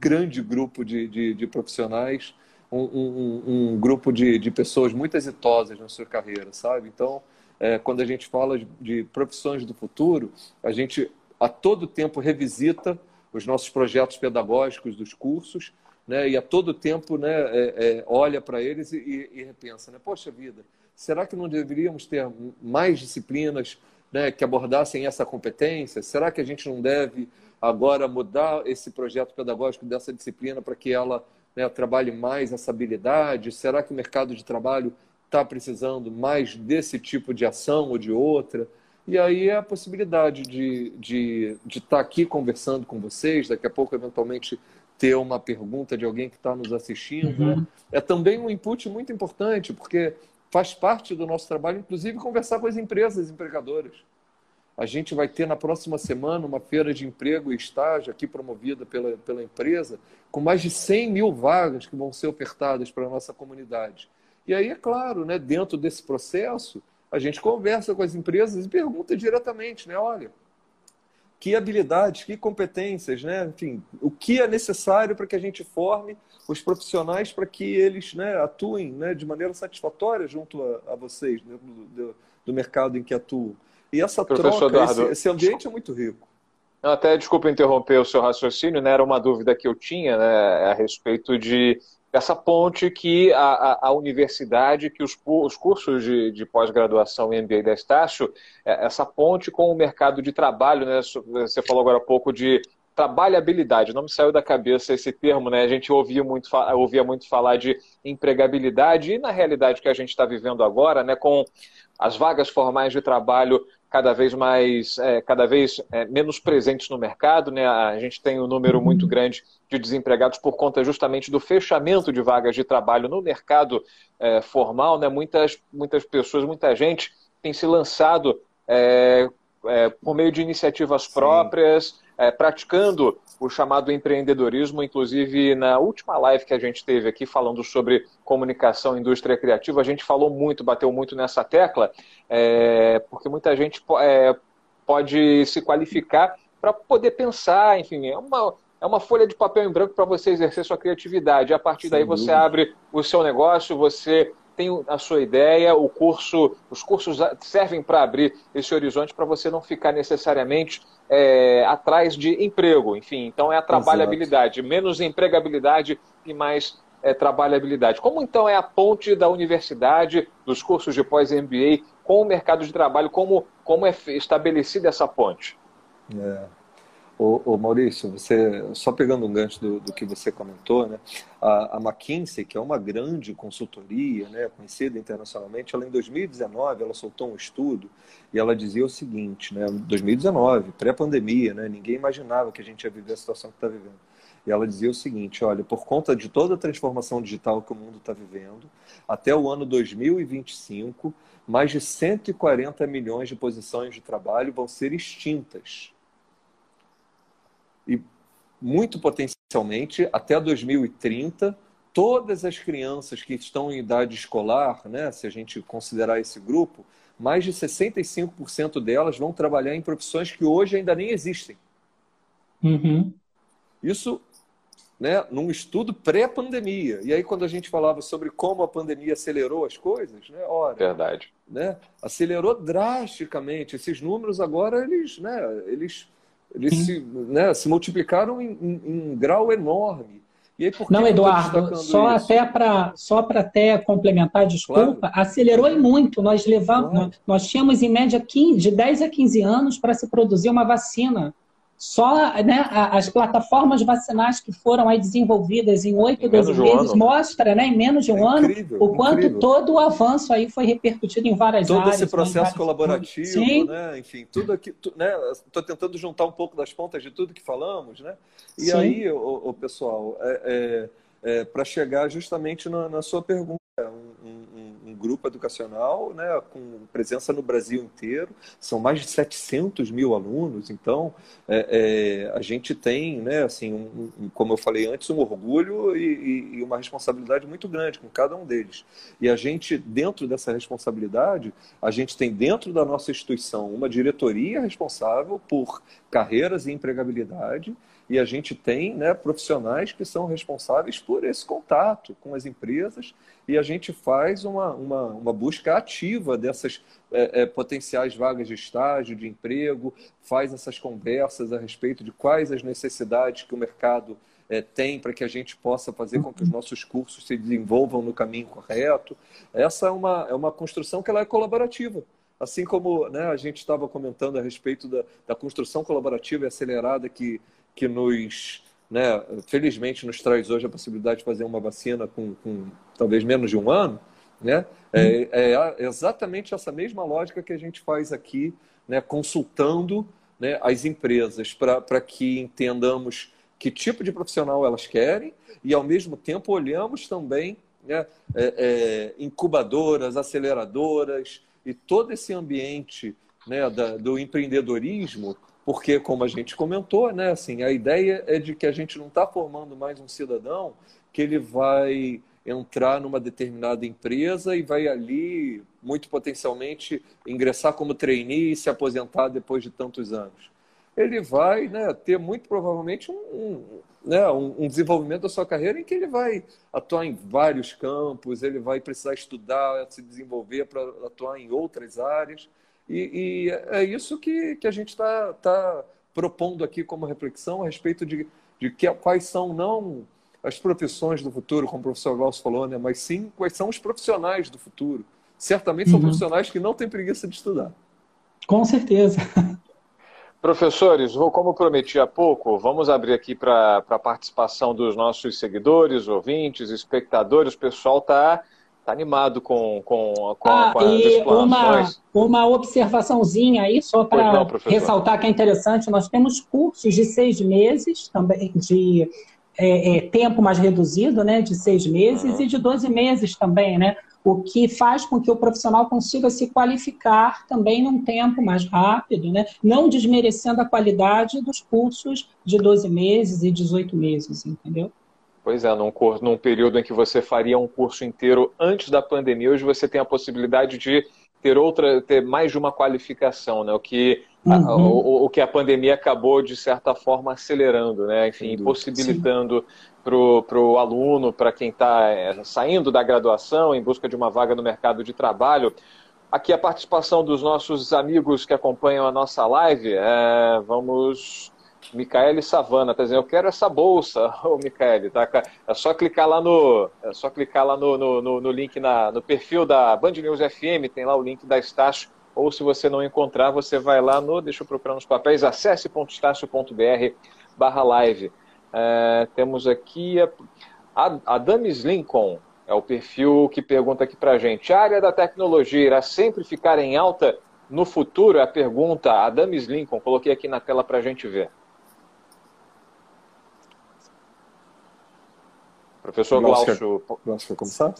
grande grupo de, de, de profissionais um, um, um grupo de, de pessoas muito exitosas na sua carreira, sabe? Então, é, quando a gente fala de, profissões do futuro, a gente a todo tempo revisita os nossos projetos pedagógicos dos cursos, né? E a todo tempo, né, é, é, olha para eles e, e, repensa, né? Poxa vida, será que não deveríamos ter mais disciplinas né, que abordassem essa competência? Será que a gente não deve agora mudar esse projeto pedagógico dessa disciplina para que ela né, trabalhe mais essa habilidade? Será que o mercado de trabalho está precisando mais desse tipo de ação ou de outra? E aí é a possibilidade de estar de, de tá aqui conversando com vocês, daqui a pouco, eventualmente, ter uma pergunta de alguém que está nos assistindo. Uhum. Né? É também um input muito importante, porque faz parte do nosso trabalho, inclusive, conversar com as empresas empregadoras. A gente vai ter na próxima semana uma feira de emprego e estágio aqui promovida pela, pela empresa, com mais de 100 mil vagas que vão ser ofertadas para a nossa comunidade. E aí, é claro, né, dentro desse processo, a gente conversa com as empresas e pergunta diretamente, né? Olha, que habilidades, que competências, né? Enfim, o que é necessário para que a gente forme os profissionais para que eles né, atuem né, de maneira satisfatória junto a, a vocês, né, do, do mercado em que atuam. E essa Professor troca, Eduardo, esse, esse, ambiente é muito rico. Até desculpa interromper o seu raciocínio, né? Era uma dúvida que eu tinha né, a respeito de essa ponte que a, a, a universidade, que os, os cursos de, de pós-graduação em MBA da Estácio, é, essa ponte com o mercado de trabalho, né? Você falou agora há pouco de trabalhabilidade, não me saiu da cabeça esse termo, né? A gente ouvia muito, ouvia muito falar de empregabilidade e na realidade que a gente está vivendo agora, né, com as vagas formais de trabalho cada vez mais, é, cada vez é, menos presentes no mercado. Né? A gente tem um número muito grande de desempregados por conta justamente do fechamento de vagas de trabalho no mercado é, formal. Né? Muitas, muitas pessoas, muita gente tem se lançado é, é, por meio de iniciativas próprias, é, praticando o chamado empreendedorismo. Inclusive, na última live que a gente teve aqui falando sobre comunicação e indústria criativa, a gente falou muito, bateu muito nessa tecla, é, porque muita gente é, pode se qualificar para poder pensar, enfim, é uma, é uma folha de papel em branco para você exercer sua criatividade. A partir Sem daí dúvida. você abre o seu negócio, você tem a sua ideia, o curso, os cursos servem para abrir esse horizonte para você não ficar necessariamente é, atrás de emprego. Enfim, então é a trabalhabilidade, Exato. menos empregabilidade e mais é, trabalhabilidade. Como então é a ponte da universidade, dos cursos de pós-MBA com o mercado de trabalho? Como, como é estabelecida essa ponte? É. Ô, ô, Maurício, você só pegando um gancho do, do que você comentou, né? A, a, McKinsey, que é uma grande consultoria, né, conhecida internacionalmente, ela em 2019 ela soltou um estudo e ela dizia o seguinte, né? 2019, pré-pandemia, né? Ninguém imaginava que a gente ia viver a situação que está vivendo. E ela dizia o seguinte: olha, por conta de toda a transformação digital que o mundo está vivendo, até o ano 2025, mais de 140 milhões de posições de trabalho vão ser extintas e muito potencialmente até 2030 todas as crianças que estão em idade escolar, né, se a gente considerar esse grupo, mais de 65% delas vão trabalhar em profissões que hoje ainda nem existem. Uhum. Isso né, num estudo pré-pandemia. E aí, quando a gente falava sobre como a pandemia acelerou as coisas, né, ora, Verdade. Né, acelerou drasticamente. Esses números agora, eles, né, eles eles se, né, se multiplicaram em, em, em, um grau enorme. Aí, Não, Eduardo, só isso? até para só para até complementar, desculpa, claro. acelerou e muito. Nós levamos, claro. nós tínhamos em média 15, de 10 a 15 anos para se produzir uma vacina. Só né, as plataformas vacinais que foram aí desenvolvidas em 8, 12 meses um mostra, né, em menos de um é ano, incrível, o quanto incrível. todo o avanço aí foi repercutido em várias todo áreas. Todo esse processo colaborativo, né, enfim, tudo aqui, tu, né, estou tentando juntar um pouco das pontas de tudo que falamos, né? E Sim. aí, o, o pessoal, é, é, é para chegar justamente na, na sua pergunta, um, um, um, grupo educacional né, com presença no Brasil inteiro, são mais de 700 mil alunos, então é, é, a gente tem, né, assim, um, como eu falei antes, um orgulho e, e, uma responsabilidade muito grande com cada um deles. E a gente, dentro dessa responsabilidade, a gente tem dentro da nossa instituição uma diretoria responsável por carreiras e empregabilidade, e a gente tem né, profissionais que são responsáveis por esse contato com as empresas e a gente faz uma, uma, uma busca ativa dessas é, é, potenciais vagas de estágio, de emprego, faz essas conversas a respeito de quais as necessidades que o mercado é, tem para que a gente possa fazer com que os nossos cursos se desenvolvam no caminho correto. Essa é uma, é uma construção que ela é colaborativa. Assim como né, a gente estava comentando a respeito da, da construção colaborativa e acelerada que, que nos, né, felizmente, nos traz hoje a possibilidade de fazer uma vacina com, com talvez menos de um ano, né? É, é, exatamente essa mesma lógica que a gente faz aqui, né, consultando né, as empresas para que entendamos que tipo de profissional elas querem e, ao mesmo tempo, olhamos também né, é, é, incubadoras, aceleradoras e todo esse ambiente né, da, do empreendedorismo, porque, como a gente comentou, né, assim, a ideia é de que a gente não está formando mais um cidadão que ele vai entrar numa determinada empresa e vai ali, muito potencialmente, ingressar como trainee e se aposentar depois de tantos anos ele vai né, ter muito provavelmente um, um, né, um, desenvolvimento da sua carreira em que ele vai atuar em vários campos, ele vai precisar estudar, se desenvolver para atuar em outras áreas. E, e, é isso que, que a gente está tá propondo aqui como reflexão a respeito de, de que, quais são não as profissões do futuro, como o professor Glaucio falou, né, mas sim quais são os profissionais do futuro. Certamente são uhum. profissionais que não têm preguiça de estudar. Com certeza. [LAUGHS] Professores, como prometi há pouco, vamos abrir aqui para a participação dos nossos seguidores, ouvintes, espectadores. O pessoal está tá animado com, com, com, ah, com as explanações. Uma, uma observaçãozinha aí, só para ressaltar que é interessante, nós temos cursos de seis meses, também de é, é, tempo mais reduzido, né, de seis meses, uhum. e de 12 meses também, né? o que faz com que o profissional consiga se qualificar também num tempo mais rápido, né? não desmerecendo a qualidade dos cursos de 12 meses e 18 meses, entendeu? Pois é, num, curso, num período em que você faria um curso inteiro antes da pandemia, hoje você tem a possibilidade de ter outra, ter mais de uma qualificação, né? O que uhum. a, o, o, que a pandemia acabou de certa forma acelerando, né? Enfim, possibilitando para o aluno, para quem está é, saindo da graduação em busca de uma vaga no mercado de trabalho. Aqui a participação dos nossos amigos que acompanham a nossa live. É, vamos. Micaele Savana está dizendo, eu quero essa bolsa, [LAUGHS] ô Micaele, tá? É só clicar lá no. É só clicar lá no, no, no link na, no perfil da Band News FM, tem lá o link da Estácio, ou se você não encontrar, você vai lá no. Deixa eu procurar nos papéis, acesse.estácio.br barra live. É, temos aqui a, a Lincoln, é o perfil que pergunta aqui para a gente. A área da tecnologia irá sempre ficar em alta no futuro? É a pergunta. Adames Lincoln, coloquei aqui na tela para a gente ver. Professor Glaucio. Glaucio, começar?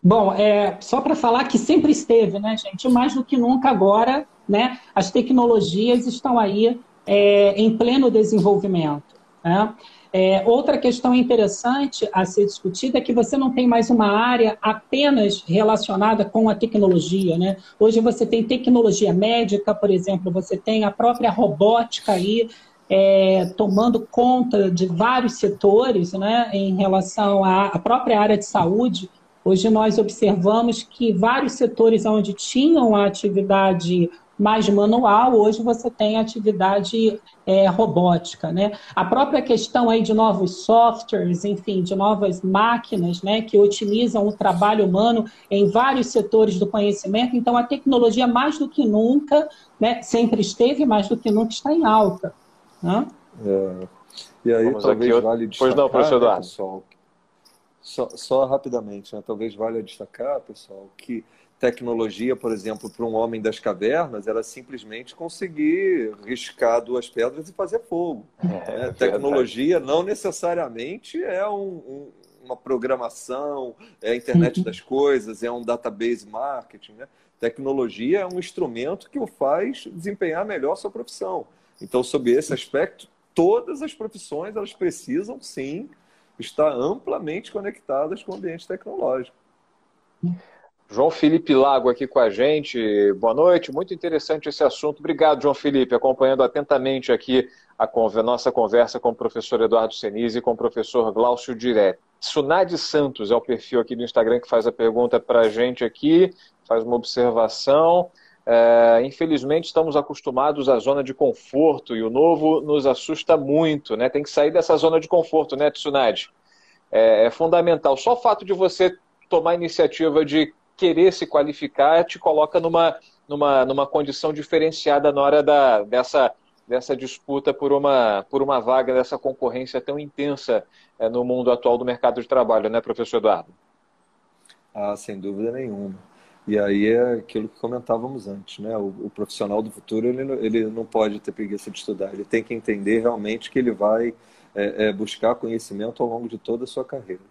Bom, é, só para falar que sempre esteve, né, gente? Mais do que nunca agora, né? As tecnologias estão aí é, em pleno desenvolvimento. Né? É, outra questão interessante a ser discutida é que você não tem mais uma área apenas relacionada com a tecnologia. Né? Hoje você tem tecnologia médica, por exemplo, você tem a própria robótica aí é, tomando conta de vários setores né, em relação à, própria área de saúde. Hoje nós observamos que vários setores onde tinham a atividade mais manual, hoje você tem atividade é, robótica, né? A própria questão aí de novos softwares, enfim, de novas máquinas, né, que otimizam o trabalho humano em vários setores do conhecimento. Então, a tecnologia, mais do que nunca, né, sempre esteve, mais do que nunca está em alta. Né? É. E aí, Vamos talvez aqui, valha destacar, pois não, professor né, pessoal, só, só rapidamente, né, talvez valha destacar, pessoal, que tecnologia, por exemplo, para um homem das cavernas era simplesmente conseguir riscar duas pedras e fazer fogo. É, é, tecnologia não necessariamente é um, um, uma programação, é a internet uhum. das coisas, é um database marketing. Né? Tecnologia é um instrumento que o faz desempenhar melhor a sua profissão. Então, sob esse aspecto, todas as profissões elas precisam sim estar amplamente conectadas com o ambiente tecnológico. João Felipe Lago aqui com a gente. Boa noite, muito interessante esse assunto. Obrigado, João Felipe, acompanhando atentamente aqui a, nossa conversa com o professor Eduardo Senise e com o professor Glaucio Diré. Sunade Santos é o perfil aqui do Instagram que faz a pergunta para a gente aqui, faz uma observação. É, infelizmente, estamos acostumados à zona de conforto e o novo nos assusta muito, né? Tem que sair dessa zona de conforto, né, Tsunade? É, é fundamental. Só o fato de você tomar a iniciativa de querer se qualificar te coloca numa, numa, numa condição diferenciada na hora da, dessa, dessa disputa por uma, por uma vaga, dessa concorrência tão intensa é, no mundo atual do mercado de trabalho, né, professor Eduardo? Ah, sem dúvida nenhuma. E aí é aquilo que comentávamos antes, né? O, o, profissional do futuro ele, ele não pode ter preguiça de estudar, ele tem que entender realmente que ele vai é, é, buscar conhecimento ao longo de toda a sua carreira.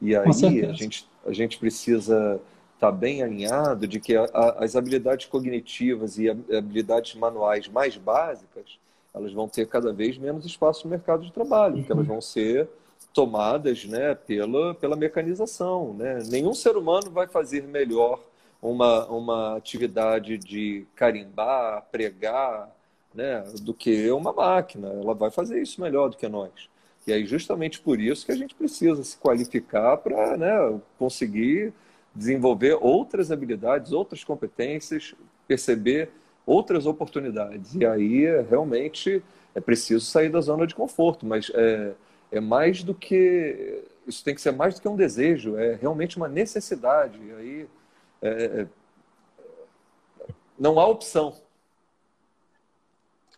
E aí a gente, a gente precisa estar tá bem alinhado de que a, a, as habilidades cognitivas e habilidades manuais mais básicas elas vão ter cada vez menos espaço no mercado de trabalho, porque elas uhum. vão ser tomadas né, pela, pela mecanização. Né? Nenhum ser humano vai fazer melhor uma, uma atividade de carimbar, pregar, né, do que uma máquina. Ela vai fazer isso melhor do que nós. E aí, justamente por isso que a gente precisa se qualificar para né, conseguir desenvolver outras habilidades, outras competências, perceber outras oportunidades. E aí, realmente, é preciso sair da zona de conforto, mas é, é mais do que. Isso tem que ser mais do que um desejo, é realmente uma necessidade. E aí é, não há opção.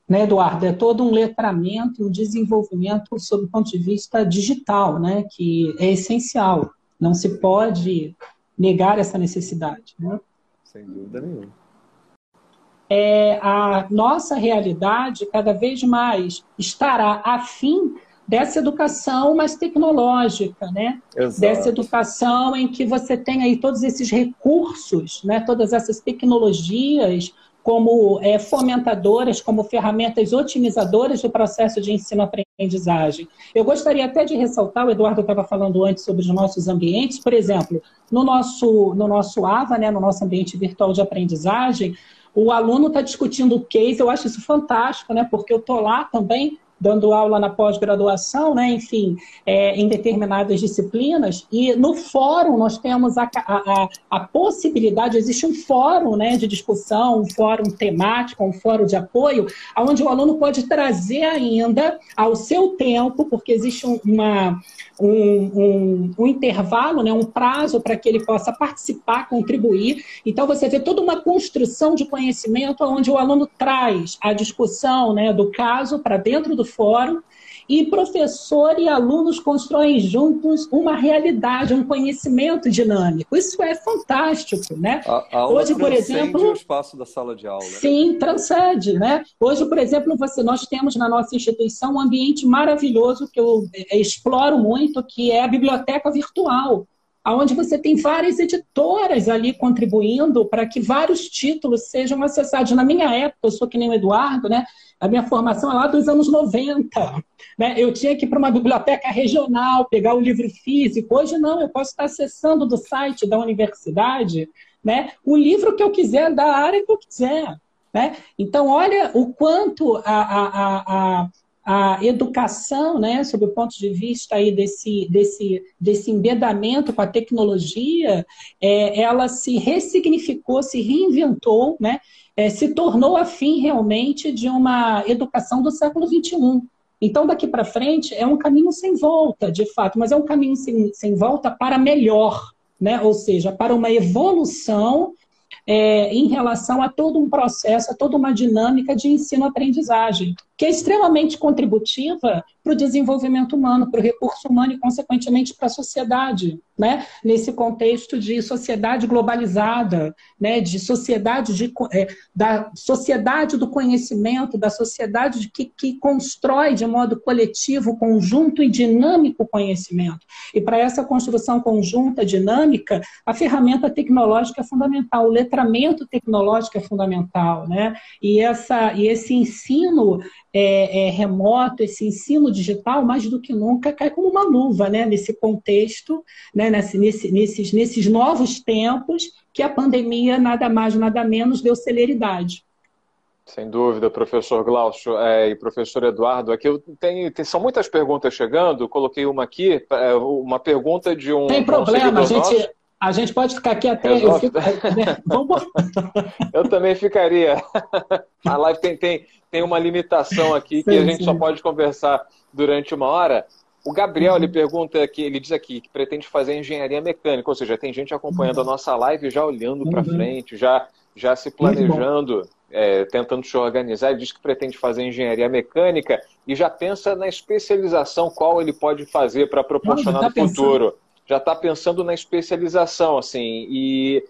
Né, Eduardo? É todo um letramento, um desenvolvimento sob o ponto de vista digital, né, que é essencial. Não se pode negar essa necessidade. Né? Sem dúvida nenhuma. É, a nossa realidade cada vez mais estará afim dessa educação mais tecnológica, né? Exato. Dessa educação em que você tem aí todos esses recursos, né? Todas essas tecnologias como é, fomentadoras, como ferramentas otimizadoras do processo de ensino-aprendizagem. Eu gostaria até de ressaltar, o Eduardo estava falando antes sobre os nossos ambientes, por exemplo, no nosso, no nosso AVA, né, no nosso ambiente virtual de aprendizagem, o aluno está discutindo o case, eu acho isso fantástico, né, porque eu estou lá também dando aula na pós-graduação, né, enfim, é, em determinadas disciplinas, e no fórum nós temos a, a, a, possibilidade, existe um fórum né, de discussão, um fórum temático, um fórum de apoio, onde o aluno pode trazer ainda ao seu tempo, porque existe uma, um, um, um intervalo, né, um prazo para que ele possa participar, contribuir. Então, você vê toda uma construção de conhecimento onde o aluno traz a discussão né, do caso para dentro do fórum e professor e alunos constroem juntos uma realidade, um conhecimento dinâmico. Isso é fantástico, né? A, a aula Hoje, por exemplo, o espaço da sala de aula. Sim, transcende, né? Hoje, por exemplo, você, nós temos na nossa instituição um ambiente maravilhoso que eu é, exploro muito, que é a biblioteca virtual onde você tem várias editoras ali contribuindo para que vários títulos sejam acessados. Na minha época, eu sou que nem o Eduardo, né? A minha formação é lá dos anos 90. Né? Eu tinha que ir para uma biblioteca regional, pegar o livro físico. Hoje não, eu posso estar acessando do site da universidade né? o livro que eu quiser, da área que eu quiser. Né? Então, olha o quanto a, a, a, a educação, né, sob o ponto de vista aí desse, desse, desse embedamento com a tecnologia, é, ela se ressignificou, se reinventou, né, é, se tornou afim realmente de uma educação do século XXI. Então, daqui para frente, é um caminho sem volta, de fato, mas é um caminho sem, sem volta para melhor, né? ou seja, para uma evolução é, em relação a todo um processo, a toda uma dinâmica de ensino-aprendizagem, que é extremamente contributiva para o desenvolvimento humano, para o recurso humano e, consequentemente, para a sociedade, né? nesse contexto de sociedade globalizada, né? de sociedade de, é, da sociedade do conhecimento, da sociedade de, que, que constrói de modo coletivo, conjunto e dinâmico conhecimento. E para essa construção conjunta, dinâmica, a ferramenta tecnológica é fundamental, o letramento tecnológico é fundamental, né? e, essa, e esse ensino é, é, remoto, esse ensino digital, mais do que nunca, cai como uma luva né, nesse contexto, né, nesse, nesse, nesses, nesses novos tempos que a pandemia, nada mais, nada menos, deu celeridade. Sem dúvida, professor Glaucio é, e professor Eduardo. Aqui eu tenho, tem, são muitas perguntas chegando. Coloquei uma aqui, é, uma pergunta de um. Tem problema, um a gente. A gente pode ficar aqui até. Eu, fico... Vamos... [LAUGHS] eu também ficaria. A live tem, tem, tem uma limitação aqui sim, que a gente sim. só pode conversar durante uma hora. O Gabriel, uhum. ele pergunta que ele diz aqui que pretende fazer engenharia mecânica, ou seja, tem gente acompanhando uhum. a nossa live já olhando para uhum. frente, já, já se planejando é, tentando se organizar, ele diz que pretende fazer engenharia mecânica e já pensa na especialização, qual ele pode fazer para proporcionar no tá futuro. Pensando. Já está pensando na especialização, assim, e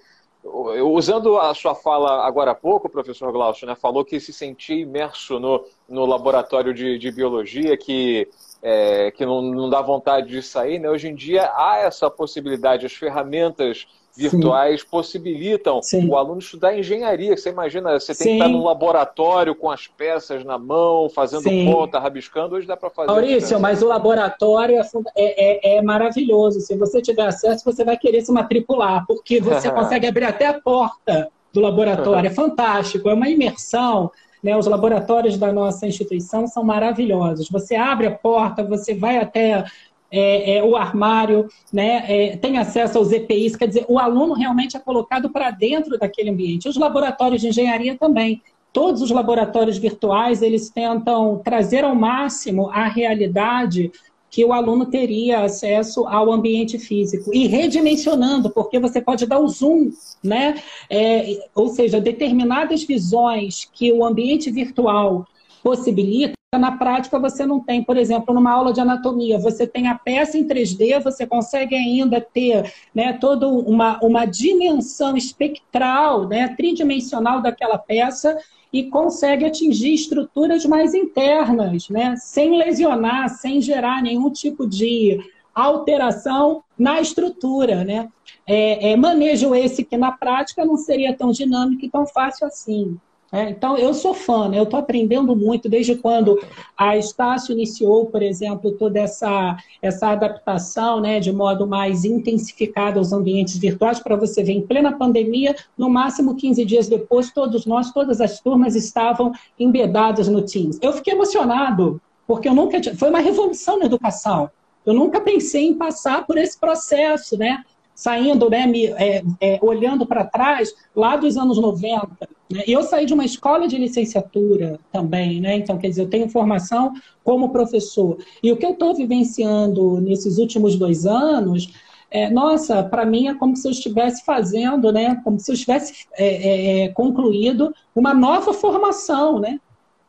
usando a sua fala agora há pouco, professor Glaucio, né, falou que se sentia imerso no, no laboratório de, de biologia, que, é, que não, não dá vontade de sair, né? hoje em dia há essa possibilidade, as ferramentas virtuais Sim. possibilitam Sim. o aluno estudar engenharia. Você imagina, você tem Sim. que estar num laboratório com as peças na mão, fazendo ponta, rabiscando, hoje dá para fazer. Maurício, mas o laboratório é, é, é, maravilhoso. Se você tiver acesso, você vai querer se matricular, porque você [LAUGHS] consegue abrir até a porta do laboratório. É [LAUGHS] fantástico, é uma imersão. Né, os laboratórios da nossa instituição são maravilhosos. Você abre a porta, você vai até é, é, o armário, né, é, tem acesso aos EPIs, quer dizer, o aluno realmente é colocado para dentro daquele ambiente. Os laboratórios de engenharia também. Todos os laboratórios virtuais, eles tentam trazer ao máximo a realidade que o aluno teria acesso ao ambiente físico. E redimensionando, porque você pode dar o zoom, né? É, ou seja, determinadas visões que o ambiente virtual possibilita, na prática você não tem. Por exemplo, numa aula de anatomia, você tem a peça em 3D, você consegue ainda ter né, toda uma, uma dimensão espectral, né, tridimensional daquela peça e consegue atingir estruturas mais internas, né, sem lesionar, sem gerar nenhum tipo de alteração na estrutura. Né? É, é, manejo esse que na prática não seria tão dinâmico e tão fácil assim. É, então, eu sou fã, né? eu estou aprendendo muito desde quando a Estácio iniciou, por exemplo, toda essa, essa adaptação né, de modo mais intensificado aos ambientes virtuais, para você ver, em plena pandemia, no máximo 15 dias depois, todos nós, todas as turmas estavam embedadas no Teams. Eu fiquei emocionado, porque eu nunca foi uma revolução na educação. Eu nunca pensei em passar por esse processo, né? Saindo, né, me, é, é, olhando para trás, lá dos anos 90. Né? Eu saí de uma escola de licenciatura também, né? Então, quer dizer, eu tenho formação como professor. E o que eu estou vivenciando nesses últimos dois anos, é, nossa, para mim é como se eu estivesse fazendo, né? Como se eu estivesse é, é, é, concluído uma nova formação, né?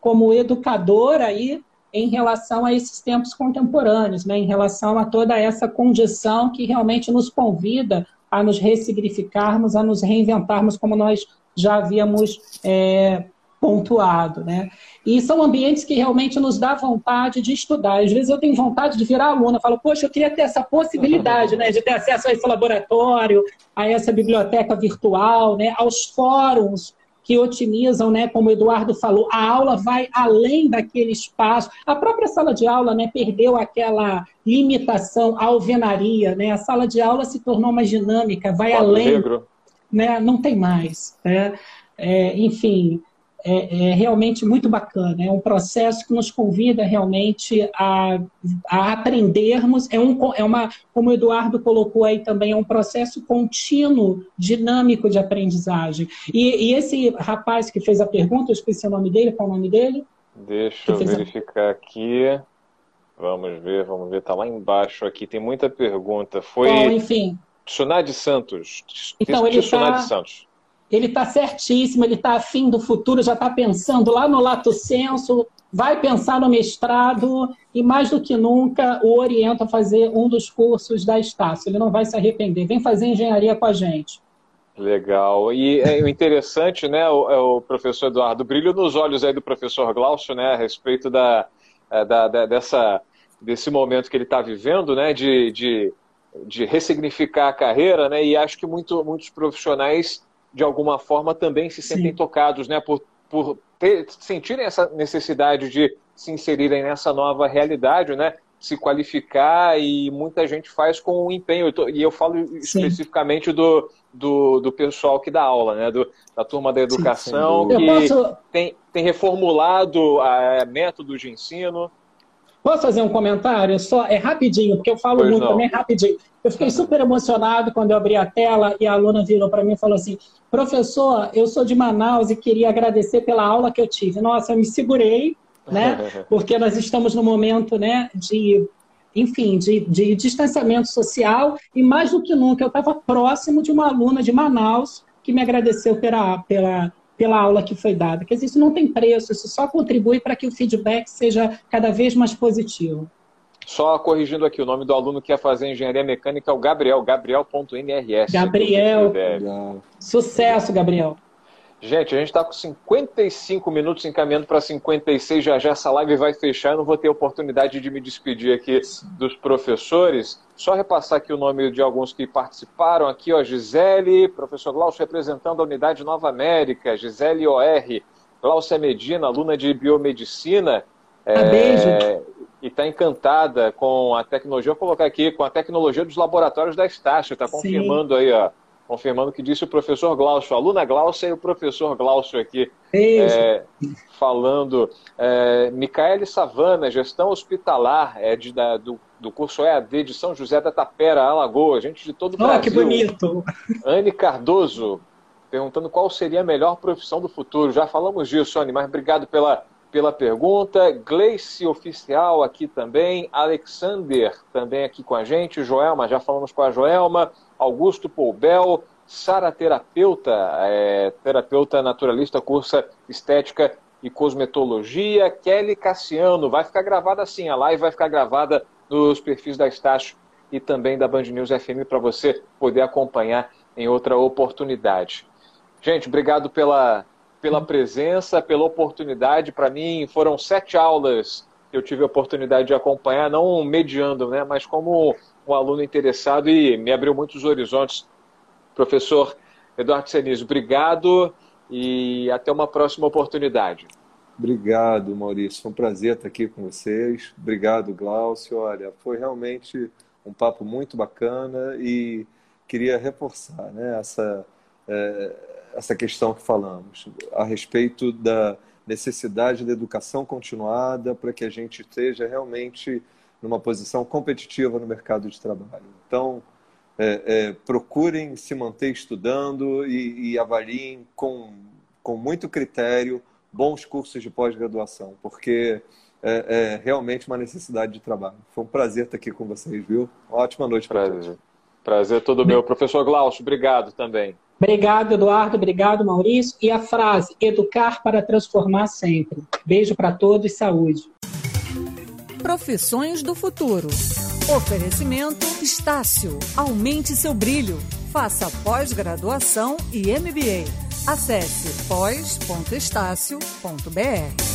Como educador aí em relação a esses tempos contemporâneos, né, em relação a toda essa condição que realmente nos convida a nos ressignificarmos, a nos reinventarmos como nós já havíamos é, pontuado. Né? E são ambientes que realmente nos dá vontade de estudar. Às vezes eu tenho vontade de virar aluna, falo, poxa, eu queria ter essa possibilidade né, de ter acesso a esse laboratório, a essa biblioteca virtual, né, aos fóruns que otimizam, né, como o Eduardo falou, a aula vai além daquele espaço. A própria sala de aula, né, perdeu aquela limitação à alvenaria, né? A sala de aula se tornou mais dinâmica, vai além, negro. né? Não tem mais, né? É, enfim, é, é, realmente muito bacana. É um processo que nos convida realmente a, a aprendermos. É, um, é uma, como o Eduardo colocou aí também, é um processo contínuo, dinâmico de aprendizagem. E, e esse rapaz que fez a pergunta, eu esqueci o nome dele, qual é o nome dele? Deixa eu verificar a... aqui. Vamos ver, vamos ver. Está lá embaixo aqui, tem muita pergunta. Foi. Bom, enfim. Tsunade Santos. Então, ele está. Santos ele está certíssimo, ele está afim do futuro, já está pensando lá no lato senso, vai pensar no mestrado e, mais do que nunca, o orienta a fazer um dos cursos da Estácio. Ele não vai se arrepender. Vem fazer engenharia com a gente. Legal. E é, interessante, né, o, é o professor Eduardo, brilho nos olhos aí do professor Glaucio, né, a respeito da, é, da, da dessa, desse momento que ele está vivendo, né, de, de, de ressignificar a carreira, né, e acho que muito, muitos profissionais de alguma forma, também se sentem Sim. tocados, né? Por, por ter, sentirem essa necessidade de se inserirem nessa nova realidade, né? Se qualificar e muita gente faz com empenho. Eu tô, e eu falo Sim. especificamente do, do, do, pessoal que dá aula, né? Do, da turma da educação, Sim, que posso... tem, tem reformulado a, métodos de ensino. Posso fazer um comentário? Só é rapidinho, porque eu falo pois muito não. também rapidinho. Eu fiquei super emocionado quando eu abri a tela e a aluna virou para mim e falou assim: professor, eu sou de Manaus e queria agradecer pela aula que eu tive. Nossa, eu me segurei, né? [LAUGHS] Porque nós estamos no momento, né, de enfim, de, de distanciamento social e mais do que nunca eu estava próximo de uma aluna de Manaus que me agradeceu pela, pela, pela aula que foi dada. Quer dizer, isso não tem preço, isso só contribui para que o feedback seja cada vez mais positivo. Só corrigindo aqui, o nome do aluno que quer fazer engenharia mecânica é o Gabriel, gabriel.nrs. Gabriel. Sucesso, Gabriel. Gente, a gente está com 55 minutos encaminhando para 56, já já essa live vai fechar, eu não vou ter oportunidade de me despedir aqui dos professores. Só repassar aqui o nome de alguns que participaram aqui, ó, Gisele, professor Glaucio representando a unidade Nova América, Gisele OR, Glaucia Medina, aluna de biomedicina. Ah, é, beijo. E está encantada com a tecnologia, vou colocar aqui, com a tecnologia dos laboratórios da Estácio, está confirmando aí, ó confirmando o que disse o professor Glaucio, a aluna Glaucia e o professor Glaucio aqui, é, falando. É, Micaele Savana, gestão hospitalar é de, da, do, do curso EAD de São José da Tapera, Alagoas, gente de todo o oh, Brasil. que bonito! Anne Cardoso, perguntando qual seria a melhor profissão do futuro. Já falamos disso, Anne, mas obrigado pela, pela pergunta. Gleice Oficial aqui também. Alexander também aqui com a gente. Joelma, já falamos com a Joelma. Augusto Poubel, Sara Terapeuta, é, terapeuta naturalista, cursa estética e cosmetologia. Kelly Cassiano, vai ficar gravada assim, a live vai ficar gravada nos perfis da Estácio e também da Band News FM para você poder acompanhar em outra oportunidade. Gente, obrigado pela, pela presença, pela oportunidade. Para mim, foram sete aulas que eu tive a oportunidade de acompanhar, não mediando, né, mas como um aluno interessado e me abriu muitos horizontes. Professor Eduardo Senise, obrigado e até uma próxima oportunidade. Obrigado, Maurício. Foi um prazer estar aqui com vocês. Obrigado, Glaucio. Olha, foi realmente um papo muito bacana e queria reforçar né, essa, é, essa questão que falamos a respeito da necessidade da educação continuada para que a gente esteja realmente numa posição competitiva no mercado de trabalho. Então, é, é, procurem se manter estudando e, e avaliem com, com muito critério bons cursos de pós-graduação, porque é, é, realmente uma necessidade de trabalho. Foi um prazer estar aqui com vocês, viu? Uma ótima noite para todos. Prazer todo meu. Professor Glaucio, obrigado também. Obrigado, Eduardo. Obrigado, Maurício. E a frase: educar para transformar sempre. Beijo para todos e saúde. Profissões do futuro. Oferecimento Estácio. Aumente seu brilho. Faça pós-graduação e MBA. Acesse pós.estácio.br.